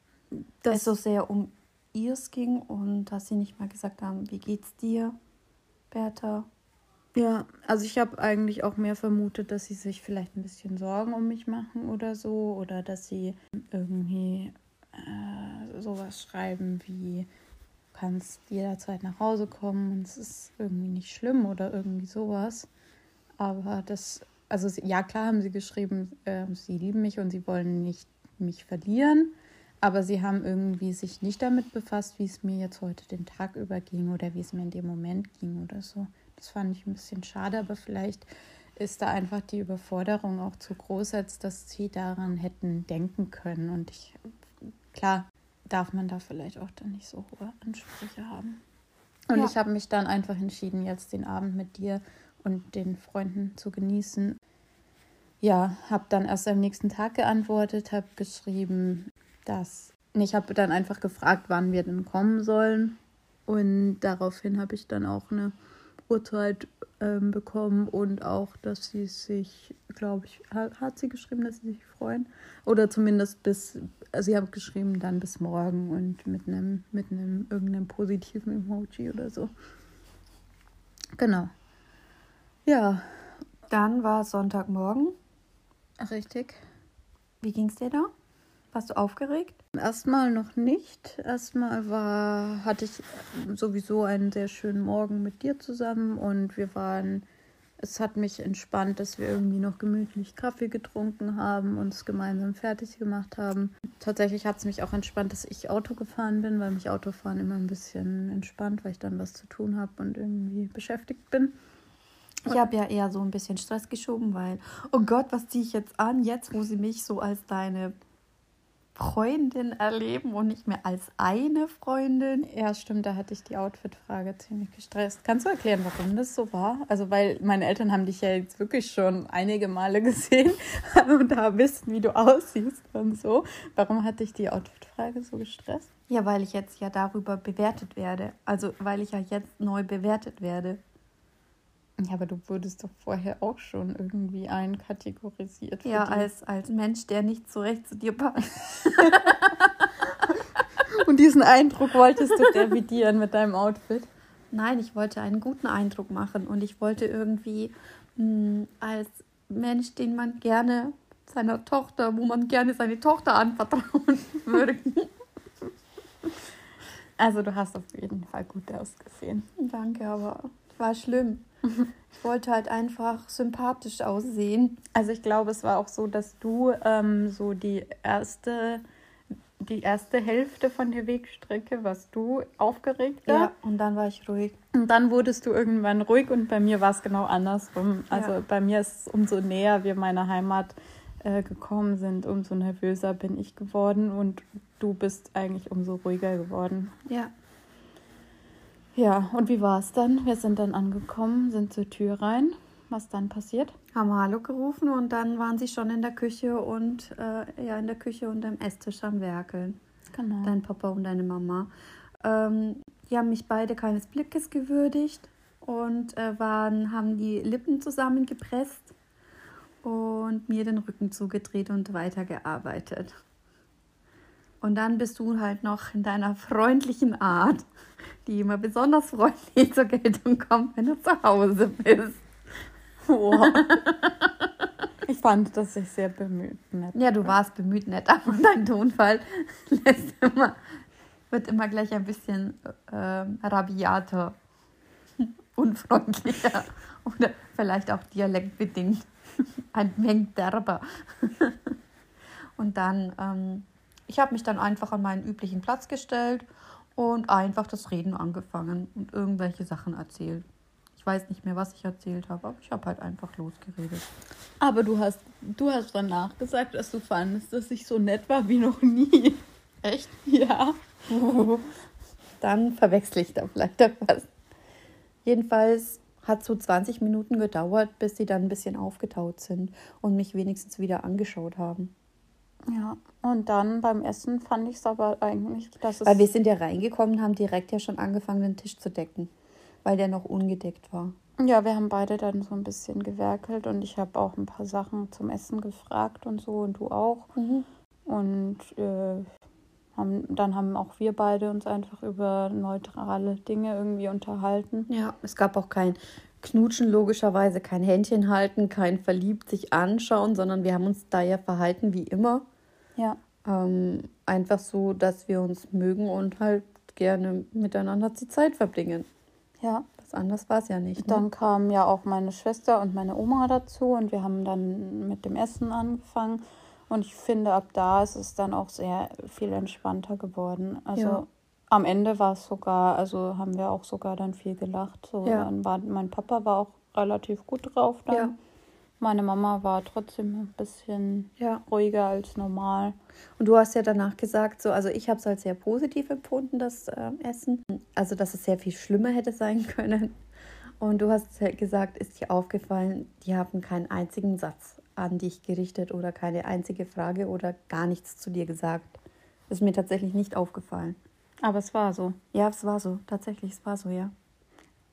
das es so sehr um ihrs ging und dass sie nicht mal gesagt haben, wie geht's dir, Bertha? Ja, also ich habe eigentlich auch mehr vermutet, dass sie sich vielleicht ein bisschen Sorgen um mich machen oder so. Oder dass sie irgendwie äh, sowas schreiben wie, du kannst jederzeit nach Hause kommen und es ist irgendwie nicht schlimm oder irgendwie sowas. Aber das, also ja klar haben sie geschrieben, äh, sie lieben mich und sie wollen nicht mich verlieren. Aber sie haben irgendwie sich nicht damit befasst, wie es mir jetzt heute den Tag über ging oder wie es mir in dem Moment ging oder so. Das fand ich ein bisschen schade, aber vielleicht ist da einfach die Überforderung auch zu groß, als dass sie daran hätten denken können. Und ich, klar, darf man da vielleicht auch dann nicht so hohe Ansprüche haben. Und ja. ich habe mich dann einfach entschieden, jetzt den Abend mit dir und den Freunden zu genießen. Ja, habe dann erst am nächsten Tag geantwortet, habe geschrieben, dass ich habe dann einfach gefragt, wann wir denn kommen sollen. Und daraufhin habe ich dann auch eine Uhrzeit ähm, bekommen und auch, dass sie sich, glaube ich, hat, hat, sie geschrieben, dass sie sich freuen. Oder zumindest bis, also sie hat geschrieben, dann bis morgen und mit einem, mit einem irgendeinem positiven Emoji oder so. Genau. Ja. Dann war Sonntagmorgen. Richtig. Wie ging es dir da? Warst du aufgeregt? Erstmal noch nicht. Erstmal war, hatte ich sowieso einen sehr schönen Morgen mit dir zusammen und wir waren, es hat mich entspannt, dass wir irgendwie noch gemütlich Kaffee getrunken haben, und es gemeinsam fertig gemacht haben. Tatsächlich hat es mich auch entspannt, dass ich Auto gefahren bin, weil mich Autofahren immer ein bisschen entspannt, weil ich dann was zu tun habe und irgendwie beschäftigt bin. Ich habe ja eher so ein bisschen Stress geschoben, weil, oh Gott, was ziehe ich jetzt an, jetzt wo sie mich so als deine Freundin erleben und nicht mehr als eine Freundin. Ja, stimmt, da hatte ich die Outfit-Frage ziemlich gestresst. Kannst du erklären, warum das so war? Also, weil meine Eltern haben dich ja jetzt wirklich schon einige Male gesehen und da wissen, wie du aussiehst und so. Warum hatte ich die Outfit-Frage so gestresst? Ja, weil ich jetzt ja darüber bewertet werde. Also, weil ich ja jetzt neu bewertet werde. Ja, aber du wurdest doch vorher auch schon irgendwie einkategorisiert. Ja, als, als Mensch, der nicht so recht zu dir passt. Und diesen Eindruck wolltest du revidieren mit deinem Outfit? Nein, ich wollte einen guten Eindruck machen und ich wollte irgendwie mh, hm, als Mensch, den man gerne seiner Tochter, wo man gerne seine Tochter anvertrauen würde. Also du hast auf jeden Fall gut ausgesehen. Danke, aber war schlimm. Ich wollte halt einfach sympathisch aussehen. Also ich glaube, es war auch so, dass du ähm, so die erste, die erste Hälfte von der Wegstrecke warst du aufgeregt. Ja, und dann war ich ruhig. Und dann wurdest du irgendwann ruhig und bei mir war es genau andersrum. Also ja. bei mir ist es umso näher wir meiner Heimat äh, gekommen sind, umso nervöser bin ich geworden und du bist eigentlich umso ruhiger geworden. Ja. Ja, und wie war es dann? Wir sind dann angekommen, sind zur Tür rein. Was dann passiert? Haben Hallo gerufen und dann waren sie schon in der Küche und äh, ja, in der Küche und am Esstisch am Werkeln. Genau. Dein Papa und deine Mama. Ähm, die haben mich beide keines Blickes gewürdigt und äh, waren, haben die Lippen zusammengepresst und mir den Rücken zugedreht und weitergearbeitet. Und dann bist du halt noch in deiner freundlichen Art, die immer besonders freundlich zur Geltung kommt, wenn du zu Hause bist. Wow. Ich fand, dass ich sehr bemüht nett. Ja, du warst bemüht nett, aber dein Tonfall lässt immer, wird immer gleich ein bisschen äh, rabiater, unfreundlicher oder vielleicht auch dialektbedingt ein wenig derber. Und dann, ähm, ich habe mich dann einfach an meinen üblichen Platz gestellt und einfach das Reden angefangen und irgendwelche Sachen erzählt. Ich weiß nicht mehr, was ich erzählt habe, aber ich habe halt einfach losgeredet. Aber du hast, du hast danach gesagt, dass du fandest, dass ich so nett war wie noch nie. Echt? Ja. Dann verwechsel ich da vielleicht etwas. Jedenfalls hat so 20 Minuten gedauert, bis sie dann ein bisschen aufgetaut sind und mich wenigstens wieder angeschaut haben. Ja, und dann beim Essen fand ich es aber eigentlich, dass es. Weil wir sind ja reingekommen, haben direkt ja schon angefangen, den Tisch zu decken, weil der noch ungedeckt war. Ja, wir haben beide dann so ein bisschen gewerkelt und ich habe auch ein paar Sachen zum Essen gefragt und so und du auch. Mhm. Und äh, haben, dann haben auch wir beide uns einfach über neutrale Dinge irgendwie unterhalten. Ja, es gab auch kein Knutschen, logischerweise kein Händchen halten, kein verliebt sich anschauen, sondern wir haben uns da ja verhalten wie immer. Ja. Ähm, einfach so, dass wir uns mögen und halt gerne miteinander die Zeit verbringen. Ja. Was anderes war es ja nicht. Ne? Dann kamen ja auch meine Schwester und meine Oma dazu und wir haben dann mit dem Essen angefangen. Und ich finde, ab da ist es dann auch sehr viel entspannter geworden. Also Ja. am Ende war es sogar, also haben wir auch sogar dann viel gelacht. So, Ja. dann war, mein Papa war auch relativ gut drauf dann. Ja. Meine Mama war trotzdem ein bisschen Ja. ruhiger als normal. Und du hast ja danach gesagt, so, also ich habe es als sehr positiv empfunden, das ähm, Essen. Also, dass es sehr viel schlimmer hätte sein können. Und du hast gesagt, ist dir aufgefallen, die haben keinen einzigen Satz an dich gerichtet oder keine einzige Frage oder gar nichts zu dir gesagt. Ist mir tatsächlich nicht aufgefallen. Aber es war so. Ja, es war so. Tatsächlich, es war so, ja.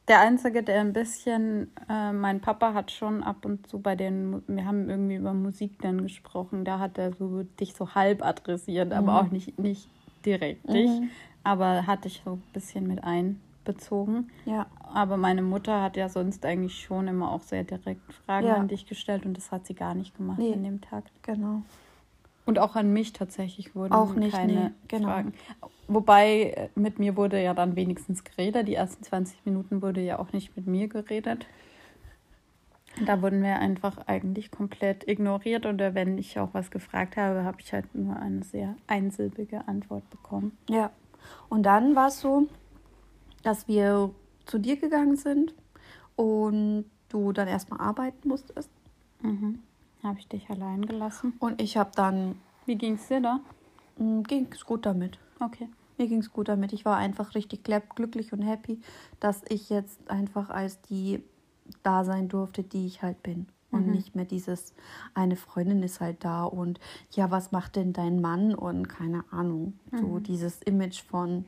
Der Einzige, der ein bisschen, äh, mein Papa hat schon ab und zu bei den, wir haben irgendwie über Musik dann gesprochen, da hat er so dich so halb adressiert, aber auch nicht, nicht direkt dich, Mhm. aber hat dich so ein bisschen mit einbezogen. Ja. Aber meine Mutter hat ja sonst eigentlich schon immer auch sehr direkt Fragen Ja. an dich gestellt und das hat sie gar nicht gemacht Nee. in dem Takt. Genau. Und auch an mich tatsächlich wurden Auch nicht, keine nee, genau. Fragen. Wobei äh, mit mir wurde ja dann wenigstens geredet. Die ersten 20 Minuten wurde ja auch nicht mit mir geredet. Da wurden wir einfach eigentlich komplett ignoriert oder wenn ich auch was gefragt habe, habe ich halt nur eine sehr einsilbige Antwort bekommen. Ja. Und dann war es so, dass wir zu dir gegangen sind und du dann erstmal arbeiten musstest. Mhm. Habe ich dich allein gelassen. Und ich habe dann, Wie ging es dir da? ging es gut damit. Okay. Mir ging es gut damit. Ich war einfach richtig glücklich und happy, dass ich jetzt einfach als die da sein durfte, die ich halt bin. Und Mhm. nicht mehr dieses, eine Freundin ist halt da und ja, was macht denn dein Mann? Und keine Ahnung. So Mhm. dieses Image von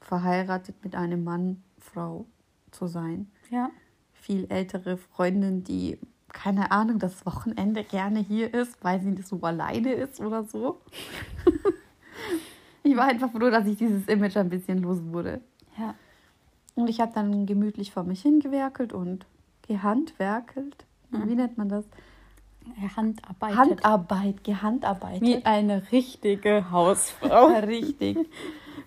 verheiratet mit einem Mann, Frau zu sein. Ja. Viel ältere Freundin, die, keine Ahnung, das Wochenende gerne hier ist, weil sie so alleine ist oder so. ich war einfach froh, dass ich dieses Image ein bisschen los wurde. Ja. Und ich habe dann gemütlich vor mich hingewerkelt und gehandwerkelt. Mhm. Wie nennt man das? Handarbeit. Handarbeit, gehandarbeitet. Wie eine richtige Hausfrau. Richtig.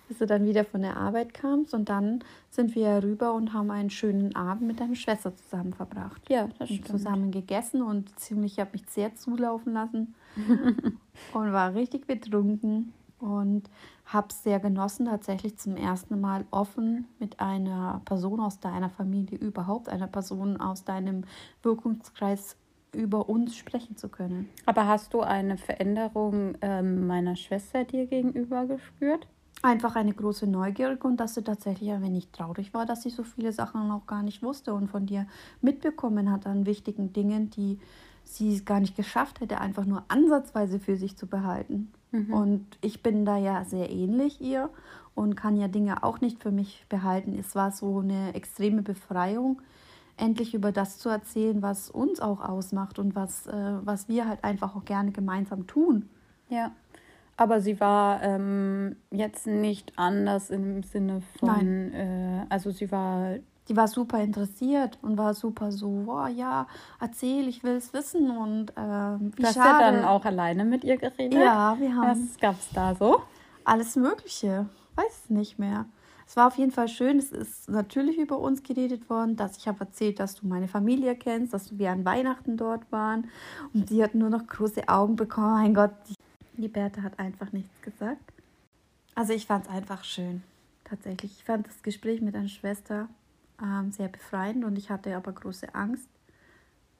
Bis du dann wieder von der Arbeit kamst und dann sind wir rüber und haben einen schönen Abend mit deiner Schwester zusammen verbracht. Ja, das Und stimmt. zusammen gegessen und ziemlich, ich habe mich sehr zulaufen lassen und war richtig betrunken und habe es sehr genossen, tatsächlich zum ersten Mal offen mit einer Person aus deiner Familie, überhaupt einer Person aus deinem Wirkungskreis über uns sprechen zu können. Aber hast du eine Veränderung ähm, meiner Schwester dir gegenüber gespürt? Einfach eine große Neugier und dass sie tatsächlich ein wenig traurig war, dass sie so viele Sachen noch gar nicht wusste und von dir mitbekommen hat an wichtigen Dingen, die sie gar nicht geschafft hätte, einfach nur ansatzweise für sich zu behalten. Mhm. Und ich bin da ja sehr ähnlich ihr und kann ja Dinge auch nicht für mich behalten. Es war so eine extreme Befreiung, endlich über das zu erzählen, was uns auch ausmacht und was, äh, was wir halt einfach auch gerne gemeinsam tun. Ja. Aber sie war ähm, jetzt nicht anders im Sinne von, äh, also sie war. Die war super interessiert und war super so, oh ja, erzähl, ich will es wissen und äh, wie du hast ja dann auch alleine mit ihr geredet. Ja, wir haben. Was gab es da so? Alles Mögliche. Weiß es nicht mehr. Es war auf jeden Fall schön. Es ist natürlich über uns geredet worden, dass ich habe erzählt, dass du meine Familie kennst, dass wir an Weihnachten dort waren. Und sie hat nur noch große Augen bekommen. Mein Gott, die die Bertha hat einfach nichts gesagt. Also ich fand es einfach schön, tatsächlich. Ich fand das Gespräch mit deiner Schwester ähm, sehr befreiend und ich hatte aber große Angst,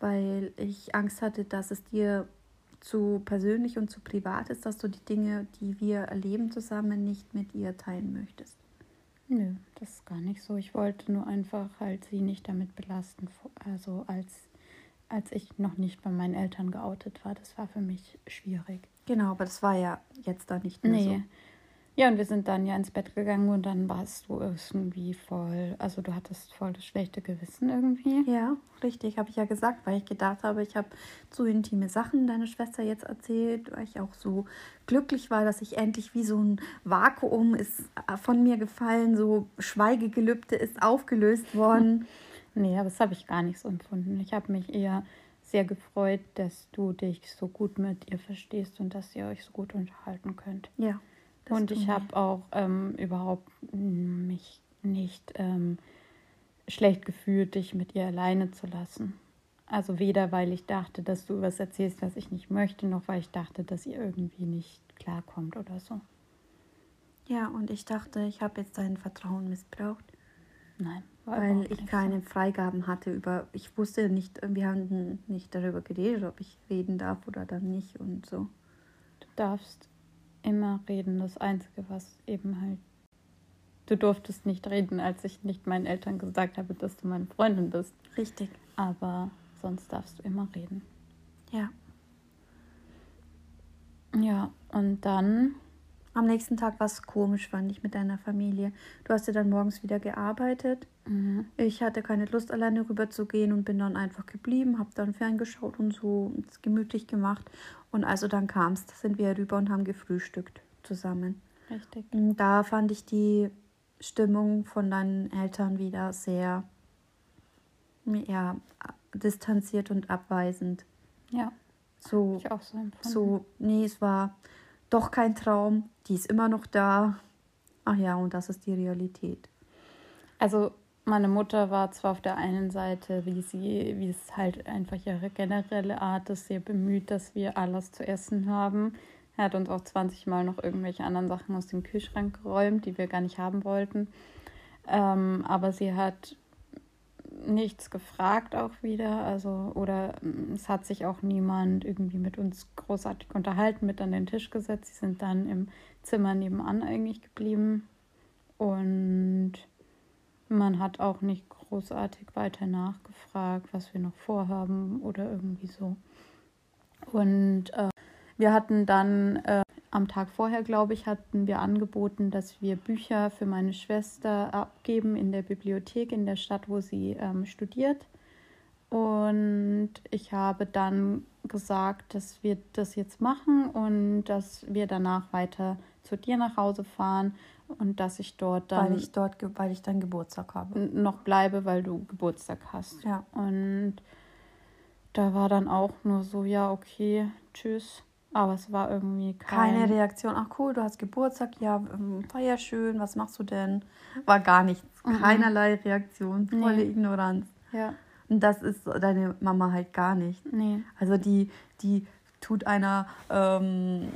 weil ich Angst hatte, dass es dir zu persönlich und zu privat ist, dass du die Dinge, die wir erleben zusammen, nicht mit ihr teilen möchtest. Nö, das ist gar nicht so. Ich wollte nur einfach halt sie nicht damit belasten, also als, als ich noch nicht bei meinen Eltern geoutet war. Das war für mich schwierig. Genau, aber das war ja jetzt da nicht mehr nee. so. Ja, und wir sind dann ja ins Bett gegangen und dann warst du irgendwie voll, also du hattest voll das schlechte Gewissen irgendwie. Ja, richtig, habe ich ja gesagt, weil ich gedacht habe, ich habe zu intime Sachen deiner Schwester jetzt erzählt, weil ich auch so glücklich war, dass ich endlich wie so ein Vakuum ist von mir gefallen, so Schweigegelübde ist aufgelöst worden. nee, aber das habe ich gar nicht so empfunden. Ich habe mich eher sehr gefreut, dass du dich so gut mit ihr verstehst und dass ihr euch so gut unterhalten könnt. Ja. Und ich habe auch ähm, überhaupt mich nicht ähm, schlecht gefühlt, dich mit ihr alleine zu lassen. Also weder, weil ich dachte, dass du was erzählst, was ich nicht möchte, noch weil ich dachte, dass ihr irgendwie nicht klarkommt oder so. Ja, und ich dachte, ich habe jetzt dein Vertrauen missbraucht. Nein weil ich keine so. Freigaben hatte über, ich wusste nicht, wir haben nicht darüber geredet, ob ich reden darf oder dann nicht und so. Du darfst immer reden, das Einzige, was eben halt, du durftest nicht reden, als ich nicht meinen Eltern gesagt habe, dass du meine Freundin bist. Richtig. Aber sonst darfst du immer reden. Ja. Ja, und dann am nächsten Tag war es komisch, fand ich, mit deiner Familie. Du hast ja dann morgens wieder gearbeitet. Mhm. Ich hatte keine Lust, alleine rüber zu gehen und bin dann einfach geblieben, habe dann ferngeschaut und so es gemütlich gemacht. Und also dann kam es, sind wir rüber und haben gefrühstückt zusammen. Richtig. Und da fand ich die Stimmung von deinen Eltern wieder sehr ja, distanziert und abweisend. Ja. So, ich auch so empfunden. So, nee, es war doch kein Traum, die ist immer noch da. Ach ja, und das ist die Realität. Also meine Mutter war zwar auf der einen Seite, wie sie, wie es halt einfach ihre generelle Art ist, sehr bemüht, dass wir alles zu essen haben. Er hat uns auch 20 Mal noch irgendwelche anderen Sachen aus dem Kühlschrank geräumt, die wir gar nicht haben wollten. Ähm, aber sie hat nichts gefragt auch wieder. Also, oder mm, es hat sich auch niemand irgendwie mit uns großartig unterhalten, mit an den Tisch gesetzt. Sie sind dann im Zimmer nebenan eigentlich geblieben. Und man hat auch nicht großartig weiter nachgefragt, was wir noch vorhaben oder irgendwie so. Und äh, wir hatten dann äh, am Tag vorher, glaube ich, hatten wir angeboten, dass wir Bücher für meine Schwester abgeben in der Bibliothek in der Stadt, wo sie ähm, studiert. Und ich habe dann gesagt, dass wir das jetzt machen und dass wir danach weiter zu dir nach Hause fahren und dass ich dort dann. Weil ich dort, weil ich dann Geburtstag habe. Noch bleibe, weil du Geburtstag hast. Ja. Und da war dann auch nur so, ja, okay, tschüss. Aber es war irgendwie kein... keine Reaktion. Ach cool, du hast Geburtstag, ja, ähm, ja schön, was machst du denn? War gar nichts. Mhm. Keinerlei Reaktion, volle nee. Ignoranz. Ja. Und das ist deine Mama halt gar nicht. Nee. Also die, die tut einer ähm,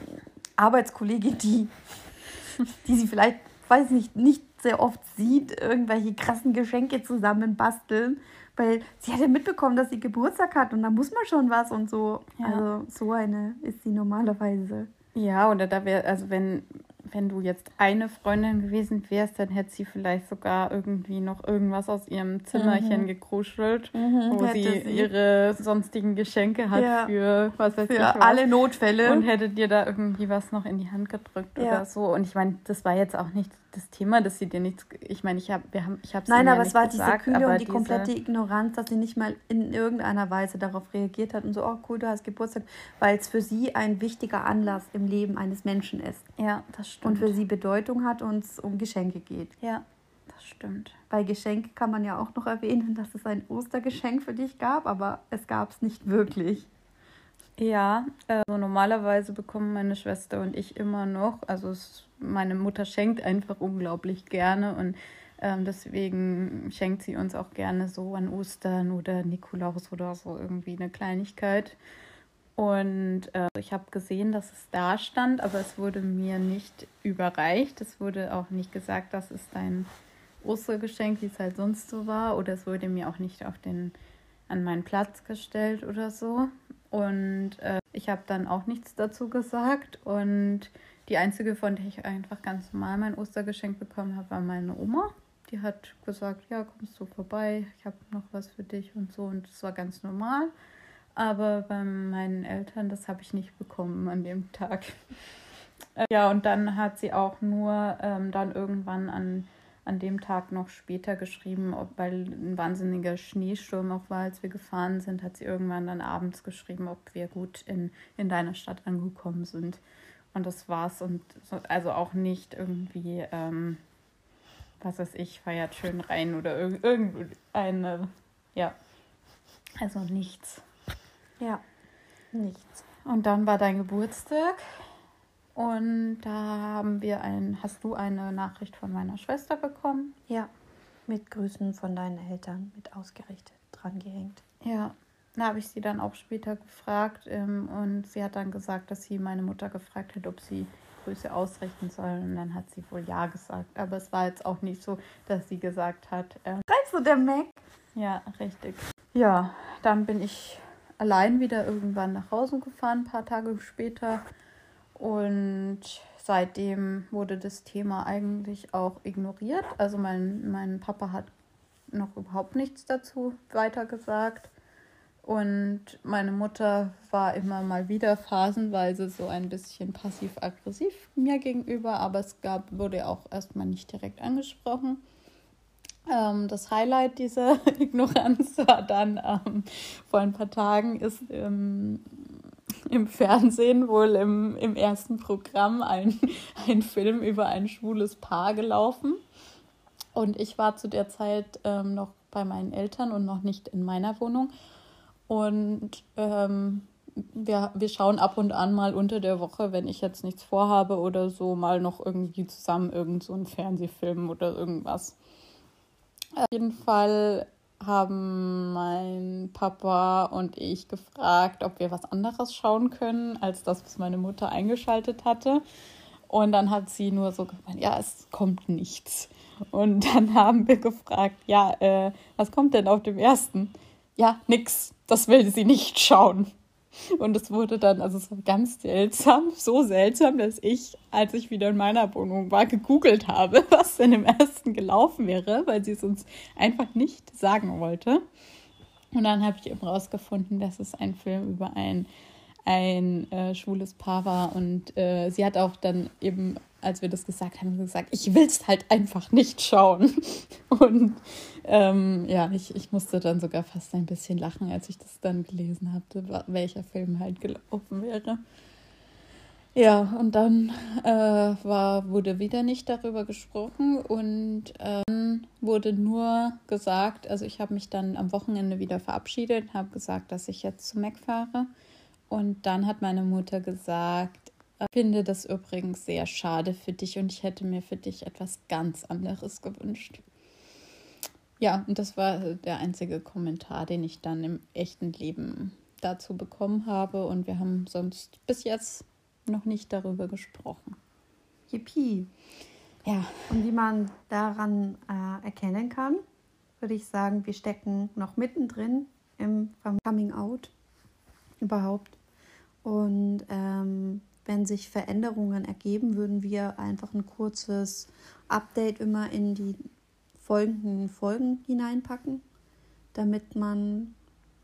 Arbeitskollegin, die, die sie vielleicht, weiß nicht, nicht sehr oft sieht, irgendwelche krassen Geschenke zusammen basteln weil sie hat ja mitbekommen, dass sie Geburtstag hat und da muss man schon was und so. Ja. Also so eine ist sie normalerweise. Ja, oder da wäre, also wenn, wenn du jetzt eine Freundin gewesen wärst, dann hätte sie vielleicht sogar irgendwie noch irgendwas aus ihrem Zimmerchen mhm. gekruschelt, mhm, wo sie, sie, ihre sonstigen Geschenke hat ja. für was weiß für ich was. alle Notfälle. Und hätte dir da irgendwie was noch in die Hand gedrückt ja. oder so. Und ich meine, das war jetzt auch nicht das Thema, dass sie dir nichts. Ich meine, ich habe, wir haben, ich habe Nein, aber ja es war gesagt, diese Kühle und die diese... komplette Ignoranz, dass sie nicht mal in irgendeiner Weise darauf reagiert hat und so, oh cool, du hast Geburtstag, weil es für sie ein wichtiger Anlass im Leben eines Menschen ist. Ja, das stimmt. Und für sie Bedeutung hat und es um Geschenke geht. Ja, das stimmt. Bei Geschenke kann man ja auch noch erwähnen, dass es ein Ostergeschenk für dich gab, aber es gab es nicht wirklich. Ja, also normalerweise bekommen meine Schwester und ich immer noch, also es, meine Mutter schenkt einfach unglaublich gerne und ähm, deswegen schenkt sie uns auch gerne so an Ostern oder Nikolaus oder so irgendwie eine Kleinigkeit. Und äh, ich habe gesehen, dass es da stand, aber es wurde mir nicht überreicht. Es wurde auch nicht gesagt, das ist dein Ostergeschenk, wie es halt sonst so war. Oder es wurde mir auch nicht auf den, an meinen Platz gestellt oder so. Und äh, ich habe dann auch nichts dazu gesagt. Und die einzige, von der ich einfach ganz normal mein Ostergeschenk bekommen habe, war meine Oma. Die hat gesagt, ja, kommst du vorbei, ich habe noch was für dich und so. Und das war ganz normal. Aber bei meinen Eltern, das habe ich nicht bekommen an dem Tag. Äh, ja, und dann hat sie auch nur ähm, dann irgendwann an an dem Tag noch später geschrieben, ob, weil ein wahnsinniger Schneesturm auch war, als wir gefahren sind, hat sie irgendwann dann abends geschrieben, ob wir gut in, in deiner Stadt angekommen sind. Und das war's. Und so, also auch nicht irgendwie, ähm, was weiß ich, feiert schön rein oder irg irgendeine, ja. Also nichts. Ja, nichts. Und dann war dein Geburtstag. Und da haben wir ein, hast du eine Nachricht von meiner Schwester bekommen? Ja, mit Grüßen von deinen Eltern mit ausgerichtet, dran gehängt. Ja, da habe ich sie dann auch später gefragt ähm, und sie hat dann gesagt, dass sie meine Mutter gefragt hat, ob sie Grüße ausrichten soll. Und dann hat sie wohl ja gesagt. Aber es war jetzt auch nicht so, dass sie gesagt hat. Äh, Reißt du der Mac? Ja, richtig. Ja, dann bin ich allein wieder irgendwann nach Hause gefahren, ein paar Tage später. Und seitdem wurde das Thema eigentlich auch ignoriert. Also mein, mein Papa hat noch überhaupt nichts dazu weitergesagt. Und meine Mutter war immer mal wieder phasenweise so ein bisschen passiv-aggressiv mir gegenüber, aber es gab, wurde auch erstmal nicht direkt angesprochen. Ähm, das Highlight dieser Ignoranz war dann ähm, vor ein paar Tagen ist ähm, im Fernsehen wohl im, im ersten Programm ein, ein Film über ein schwules Paar gelaufen. Und ich war zu der Zeit ähm, noch bei meinen Eltern und noch nicht in meiner Wohnung. Und ähm, wir, wir schauen ab und an mal unter der Woche, wenn ich jetzt nichts vorhabe oder so, mal noch irgendwie zusammen irgend so einen Fernsehfilm oder irgendwas. Auf jeden Fall haben mein Papa und ich gefragt, ob wir was anderes schauen können, als das, was meine Mutter eingeschaltet hatte. Und dann hat sie nur so gemeint, ja, es kommt nichts. Und dann haben wir gefragt, ja, äh, was kommt denn auf dem ersten? Ja, nix, das will sie nicht schauen. Und es wurde dann, also es war ganz seltsam, so seltsam, dass ich, als ich wieder in meiner Wohnung war, gegoogelt habe, was denn im ersten gelaufen wäre, weil sie es uns einfach nicht sagen wollte. Und dann habe ich eben rausgefunden, dass es ein Film über ein, ein äh, schwules Paar war. Und äh, sie hat auch dann eben, als wir das gesagt haben, gesagt, ich will es halt einfach nicht schauen. Und ähm, ja, ich, ich musste dann sogar fast ein bisschen lachen, als ich das dann gelesen hatte, welcher Film halt gelaufen wäre. Ja, und dann äh, war, wurde wieder nicht darüber gesprochen und ähm, wurde nur gesagt, also ich habe mich dann am Wochenende wieder verabschiedet, habe gesagt, dass ich jetzt zu Mac fahre. Und dann hat meine Mutter gesagt, finde das übrigens sehr schade für dich und ich hätte mir für dich etwas ganz anderes gewünscht. Ja, und das war der einzige Kommentar, den ich dann im echten Leben dazu bekommen habe. Und wir haben sonst bis jetzt noch nicht darüber gesprochen. Yippie. Ja. Und wie man daran äh, erkennen kann, würde ich sagen, wir stecken noch mittendrin im Coming Out überhaupt. Und ähm, wenn sich Veränderungen ergeben, würden wir einfach ein kurzes Update immer in die folgenden Folgen hineinpacken, damit man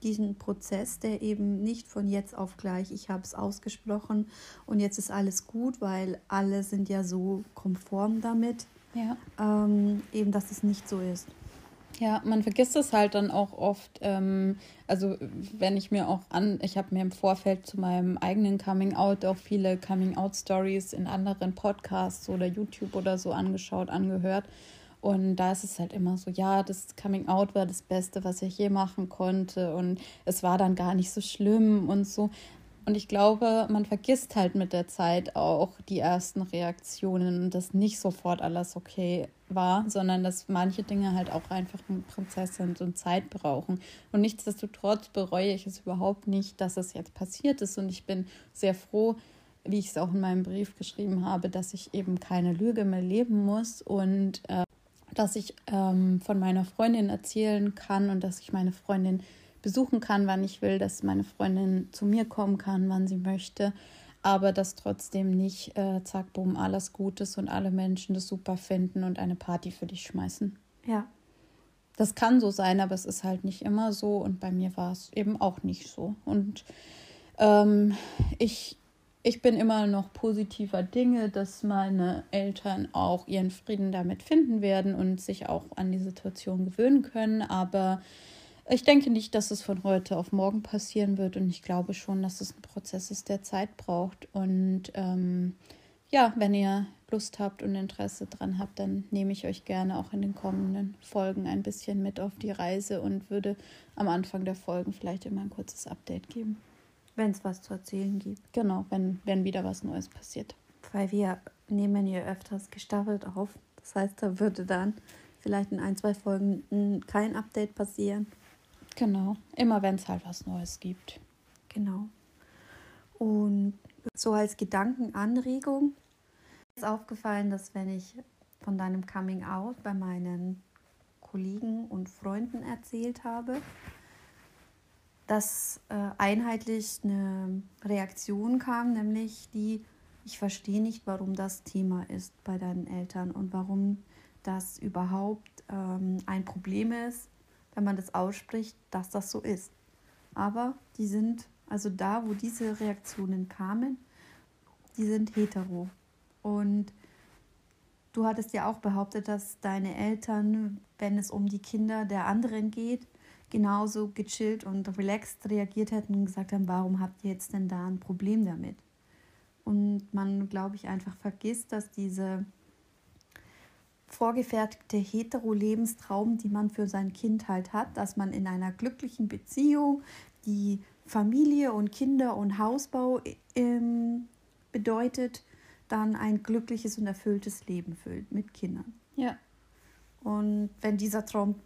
diesen Prozess, der eben nicht von jetzt auf gleich, ich habe es ausgesprochen und jetzt ist alles gut, weil alle sind ja so konform damit, ja. ähm, eben dass es nicht so ist. Ja, man vergisst es halt dann auch oft. Ähm, also wenn ich mir auch an, ich habe mir im Vorfeld zu meinem eigenen Coming Out auch viele Coming Out Stories in anderen Podcasts oder YouTube oder so angeschaut, angehört. Und da ist es halt immer so, ja, das Coming Out war das Beste, was ich je machen konnte. Und es war dann gar nicht so schlimm und so. Und ich glaube, man vergisst halt mit der Zeit auch die ersten Reaktionen dass nicht sofort alles okay war, sondern dass manche Dinge halt auch einfach ein Prozess sind und Zeit brauchen. Und nichtsdestotrotz bereue ich es überhaupt nicht, dass es jetzt passiert ist. Und ich bin sehr froh, wie ich es auch in meinem Brief geschrieben habe, dass ich eben keine Lüge mehr leben muss und äh, dass ich ähm, von meiner Freundin erzählen kann und dass ich meine Freundin besuchen kann, wann ich will, dass meine Freundin zu mir kommen kann, wann sie möchte, aber dass trotzdem nicht, äh, zack, boom, alles gut ist und alle Menschen das super finden und eine Party für dich schmeißen. Ja. Das kann so sein, aber es ist halt nicht immer so und bei mir war es eben auch nicht so. Und ähm, ich, ich bin immer noch positiver Dinge, dass meine Eltern auch ihren Frieden damit finden werden und sich auch an die Situation gewöhnen können, aber ich denke nicht, dass es von heute auf morgen passieren wird und ich glaube schon, dass es ein Prozess ist, der Zeit braucht. Und ähm, ja, wenn ihr Lust habt und Interesse dran habt, dann nehme ich euch gerne auch in den kommenden Folgen ein bisschen mit auf die Reise und würde am Anfang der Folgen vielleicht immer ein kurzes Update geben. Wenn es was zu erzählen gibt. Genau, wenn, wenn wieder was Neues passiert. Weil wir nehmen hier öfters gestaffelt auf. Das heißt, da würde dann vielleicht in ein, zwei Folgen kein Update passieren. Genau, immer wenn es halt was Neues gibt. Genau. Und so als Gedankenanregung ist aufgefallen, dass wenn ich von deinem Coming Out bei meinen Kollegen und Freunden erzählt habe, dass äh, einheitlich eine Reaktion kam, nämlich die, ich verstehe nicht, warum das Thema ist bei deinen Eltern und warum das überhaupt ähm, ein Problem ist, wenn man das ausspricht, dass das so ist. Aber die sind, also da, wo diese Reaktionen kamen, die sind hetero. Und du hattest ja auch behauptet, dass deine Eltern, wenn es um die Kinder der anderen geht, genauso gechillt und relaxed reagiert hätten und gesagt haben, warum habt ihr jetzt denn da ein Problem damit? Und man, glaube ich, einfach vergisst, dass diese vorgefertigte hetero-Lebenstraum, die man für sein Kind halt hat, dass man in einer glücklichen Beziehung die Familie und Kinder und Hausbau ähm, bedeutet, dann ein glückliches und erfülltes Leben füllt mit Kindern. Ja. Und wenn dieser Traum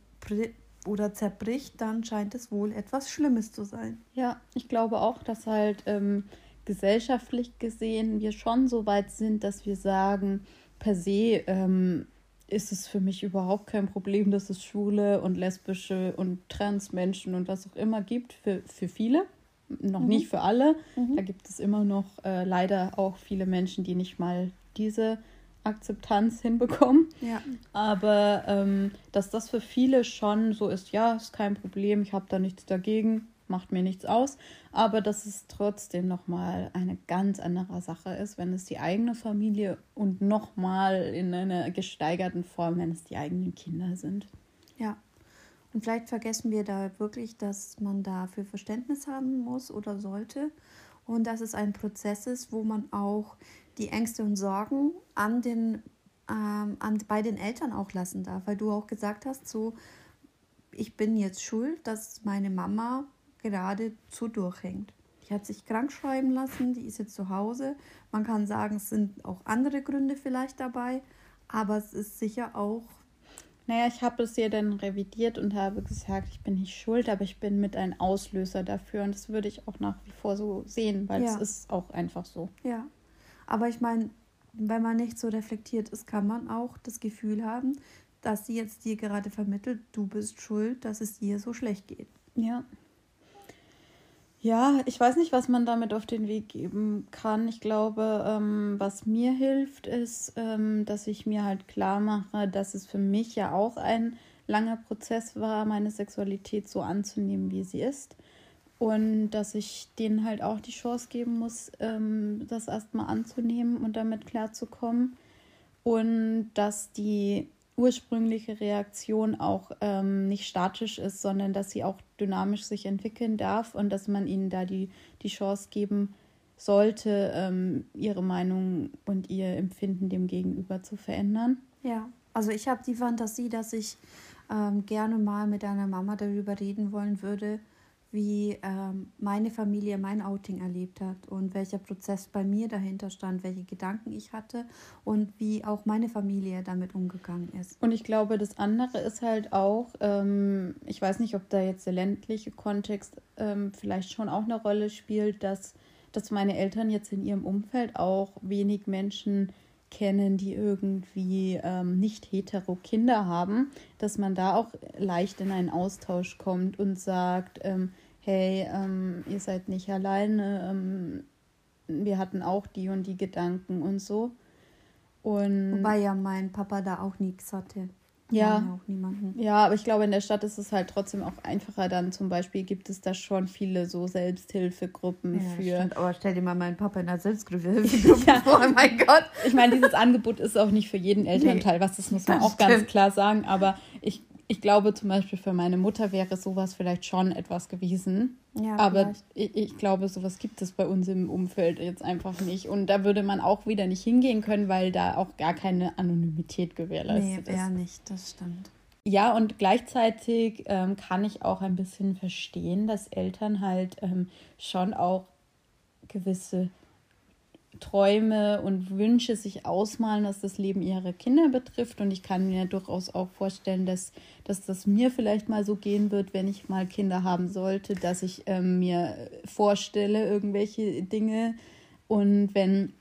oder zerbricht, dann scheint es wohl etwas Schlimmes zu sein. Ja, ich glaube auch, dass halt ähm, gesellschaftlich gesehen wir schon so weit sind, dass wir sagen, per se ähm, ist es für mich überhaupt kein Problem, dass es schwule und lesbische und trans Menschen und was auch immer gibt, für, für viele. Noch mhm. nicht für alle. Mhm. Da gibt es immer noch äh, leider auch viele Menschen, die nicht mal diese Akzeptanz hinbekommen. Ja. Aber ähm, dass das für viele schon so ist, ja, ist kein Problem, ich habe da nichts dagegen, macht mir nichts aus. Aber dass es trotzdem nochmal eine ganz andere Sache ist, wenn es die eigene Familie und nochmal in einer gesteigerten Form, wenn es die eigenen Kinder sind. Ja. Und vielleicht vergessen wir da wirklich, dass man dafür Verständnis haben muss oder sollte und dass es ein Prozess ist, wo man auch die Ängste und Sorgen an den, ähm, an, bei den Eltern auch lassen darf, weil du auch gesagt hast, so, ich bin jetzt schuld, dass meine Mama geradezu durchhängt. Die hat sich krank schreiben lassen, die ist jetzt zu Hause. Man kann sagen, es sind auch andere Gründe vielleicht dabei, aber es ist sicher auch. Naja, ich habe es ja dann revidiert und habe gesagt, ich bin nicht schuld, aber ich bin mit ein Auslöser dafür. Und das würde ich auch nach wie vor so sehen, weil ja. es ist auch einfach so. Ja, aber ich meine, wenn man nicht so reflektiert ist, kann man auch das Gefühl haben, dass sie jetzt dir gerade vermittelt, du bist schuld, dass es dir so schlecht geht. Ja. Ja, ich weiß nicht, was man damit auf den Weg geben kann. Ich glaube, ähm, was mir hilft, ist, ähm, dass ich mir halt klar mache, dass es für mich ja auch ein langer Prozess war, meine Sexualität so anzunehmen, wie sie ist. Und dass ich denen halt auch die Chance geben muss, ähm, das erstmal anzunehmen und damit klarzukommen. Und dass die ursprüngliche Reaktion auch ähm, nicht statisch ist, sondern dass sie auch dynamisch sich entwickeln darf und dass man ihnen da die, die Chance geben sollte, ähm, ihre Meinung und ihr Empfinden dem Gegenüber zu verändern. Ja, also ich habe die Fantasie, dass ich ähm, gerne mal mit einer Mama darüber reden wollen würde, wie ähm, meine Familie mein Outing erlebt hat und welcher Prozess bei mir dahinter stand, welche Gedanken ich hatte und wie auch meine Familie damit umgegangen ist. Und ich glaube, das andere ist halt auch, ähm, ich weiß nicht, ob da jetzt der ländliche Kontext ähm, vielleicht schon auch eine Rolle spielt, dass, dass meine Eltern jetzt in ihrem Umfeld auch wenig Menschen kennen, die irgendwie ähm, nicht hetero Kinder haben, dass man da auch leicht in einen Austausch kommt und sagt, ähm, hey, ähm, ihr seid nicht alleine, ähm, wir hatten auch die und die Gedanken und so. Und Wobei ja mein Papa da auch nichts hatte. Ja. Ja, aber ich glaube, in der Stadt ist es halt trotzdem auch einfacher. Dann zum Beispiel gibt es da schon viele so Selbsthilfegruppen ja, für. Stimmt. Aber stell dir mal meinen Papa in der Selbsthilfegruppe ja. vor, oh mein Gott. Ich meine, dieses Angebot ist auch nicht für jeden Elternteil, nee, was das muss man das auch stimmt. ganz klar sagen. Aber ich ich glaube zum Beispiel für meine Mutter wäre sowas vielleicht schon etwas gewesen. Ja, aber ich, ich, glaube, sowas gibt es bei uns im Umfeld jetzt einfach nicht. Und da würde man auch wieder nicht hingehen können, weil da auch gar keine Anonymität gewährleistet nee, ist. Nee, nicht, das stimmt. Ja, und gleichzeitig ähm, kann ich auch ein bisschen verstehen, dass Eltern halt ähm, schon auch gewisse Träume und Wünsche sich ausmalen, was das Leben ihrer Kinder betrifft. Und ich kann mir durchaus auch vorstellen, dass, dass das mir vielleicht mal so gehen wird, wenn ich mal Kinder haben sollte, dass ich ähm, mir vorstelle, irgendwelche Dinge. Und wenn,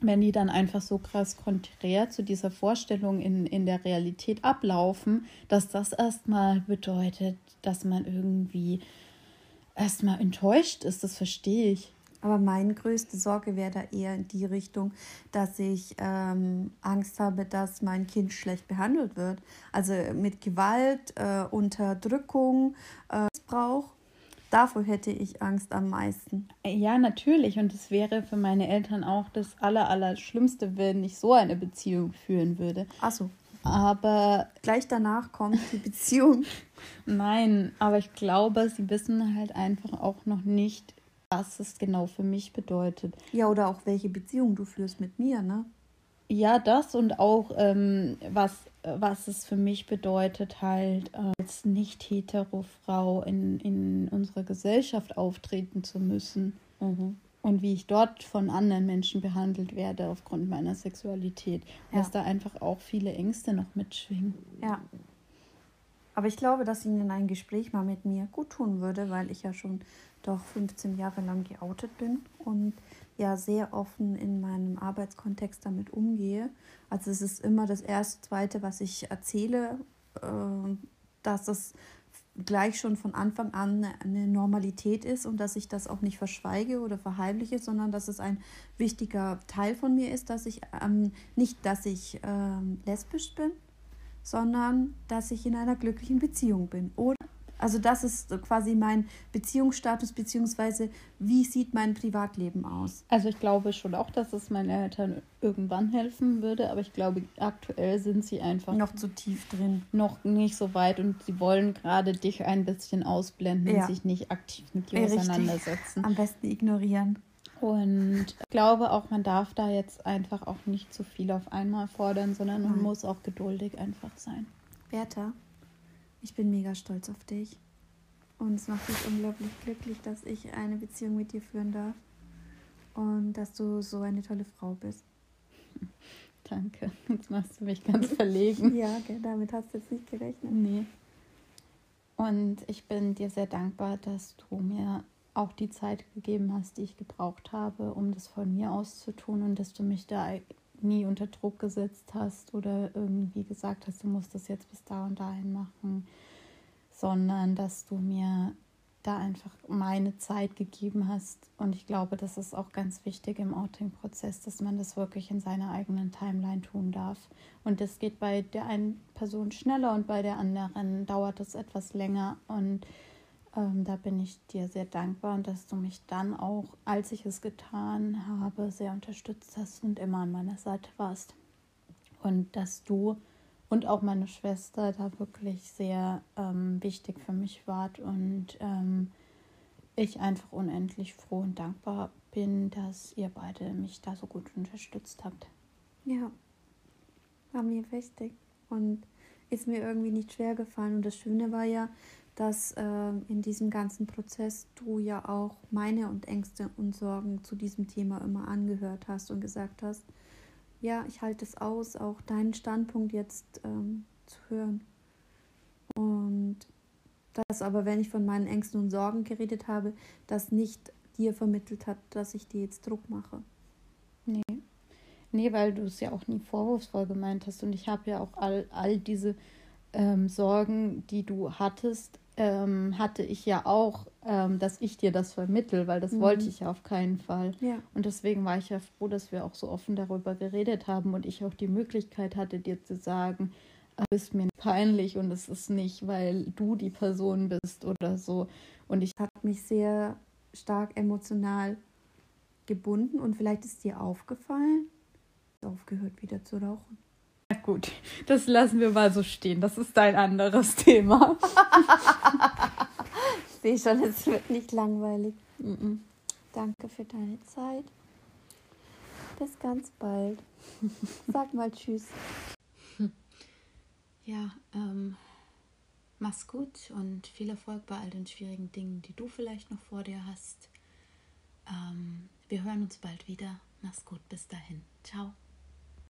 wenn die dann einfach so krass konträr zu dieser Vorstellung in, in der Realität ablaufen, dass das erstmal bedeutet, dass man irgendwie erstmal enttäuscht ist, das verstehe ich. Aber meine größte Sorge wäre da eher in die Richtung, dass ich ähm, Angst habe, dass mein Kind schlecht behandelt wird. Also mit Gewalt, äh, Unterdrückung, äh, Missbrauch. Davor hätte ich Angst am meisten. Ja, natürlich. Und es wäre für meine Eltern auch das Allerallerschlimmste, wenn ich so eine Beziehung führen würde. Ach so. Aber. Gleich danach kommt die Beziehung. Nein, aber ich glaube, sie wissen halt einfach auch noch nicht, was es genau für mich bedeutet. Ja, oder auch welche Beziehung du führst mit mir, ne? Ja, das und auch, ähm, was, was es für mich bedeutet, halt als nicht-hetero-Frau in, in unserer Gesellschaft auftreten zu müssen. Mhm. Und wie ich dort von anderen Menschen behandelt werde aufgrund meiner Sexualität. Ja. Dass da einfach auch viele Ängste noch mitschwingen. Ja. Aber ich glaube, dass Ihnen ein Gespräch mal mit mir gut tun würde, weil ich ja schon doch 15 Jahre lang geoutet bin und ja sehr offen in meinem Arbeitskontext damit umgehe. Also es ist immer das erste, zweite, was ich erzähle, äh, dass es gleich schon von Anfang an eine Normalität ist und dass ich das auch nicht verschweige oder verheimliche, sondern dass es ein wichtiger Teil von mir ist, dass ich ähm, nicht, dass ich ähm, lesbisch bin, sondern dass ich in einer glücklichen Beziehung bin oder also das ist quasi mein Beziehungsstatus, beziehungsweise wie sieht mein Privatleben aus? Also ich glaube schon auch, dass es meinen Eltern irgendwann helfen würde, aber ich glaube, aktuell sind sie einfach noch zu tief drin. Noch nicht so weit und sie wollen gerade dich ein bisschen ausblenden ja. und sich nicht aktiv mit dir Richtig. auseinandersetzen. Am besten ignorieren. Und ich glaube auch, man darf da jetzt einfach auch nicht zu viel auf einmal fordern, sondern man Nein. muss auch geduldig einfach sein. Bertha, ich bin mega stolz auf dich. Und es macht mich unglaublich glücklich, dass ich eine Beziehung mit dir führen darf. Und dass du so eine tolle Frau bist. Danke. Jetzt machst du mich ganz verlegen. ja, okay, damit hast du jetzt nicht gerechnet. Nee. Und ich bin dir sehr dankbar, dass du mir auch die Zeit gegeben hast, die ich gebraucht habe, um das von mir aus zu tun und dass du mich da nie unter Druck gesetzt hast oder irgendwie gesagt hast, du musst das jetzt bis da und dahin machen, sondern dass du mir da einfach meine Zeit gegeben hast. Und ich glaube, das ist auch ganz wichtig im Outing-Prozess, dass man das wirklich in seiner eigenen Timeline tun darf. Und das geht bei der einen Person schneller und bei der anderen dauert es etwas länger. Und ähm, da bin ich dir sehr dankbar und dass du mich dann auch, als ich es getan habe, sehr unterstützt hast und immer an meiner Seite warst. Und dass du und auch meine Schwester da wirklich sehr ähm, wichtig für mich wart und ähm, ich einfach unendlich froh und dankbar bin, dass ihr beide mich da so gut unterstützt habt. Ja, war mir wichtig und ist mir irgendwie nicht schwer gefallen. Und das Schöne war ja, dass äh, in diesem ganzen Prozess du ja auch meine und Ängste und Sorgen zu diesem Thema immer angehört hast und gesagt hast, ja, ich halte es aus, auch deinen Standpunkt jetzt ähm, zu hören. Und das aber, wenn ich von meinen Ängsten und Sorgen geredet habe, das nicht dir vermittelt hat, dass ich dir jetzt Druck mache. Nee. Nee, weil du es ja auch nie vorwurfsvoll gemeint hast. Und ich habe ja auch all, all diese ähm, Sorgen, die du hattest, ähm, hatte ich ja auch, ähm, dass ich dir das vermittel, weil das mhm. wollte ich ja auf keinen Fall. Ja. Und deswegen war ich ja froh, dass wir auch so offen darüber geredet haben und ich auch die Möglichkeit hatte, dir zu sagen, du bist mir peinlich und es ist nicht, weil du die Person bist oder so. Und ich hat mich sehr stark emotional gebunden und vielleicht ist dir aufgefallen, aufgehört wieder zu rauchen. Na gut, das lassen wir mal so stehen. Das ist ein anderes Thema. ich sehe schon, es wird nicht langweilig. Mm -mm. Danke für deine Zeit. Bis ganz bald. Sag mal Tschüss. Ja, ähm, mach's gut und viel Erfolg bei all den schwierigen Dingen, die du vielleicht noch vor dir hast. Ähm, wir hören uns bald wieder. Mach's gut, bis dahin. Ciao.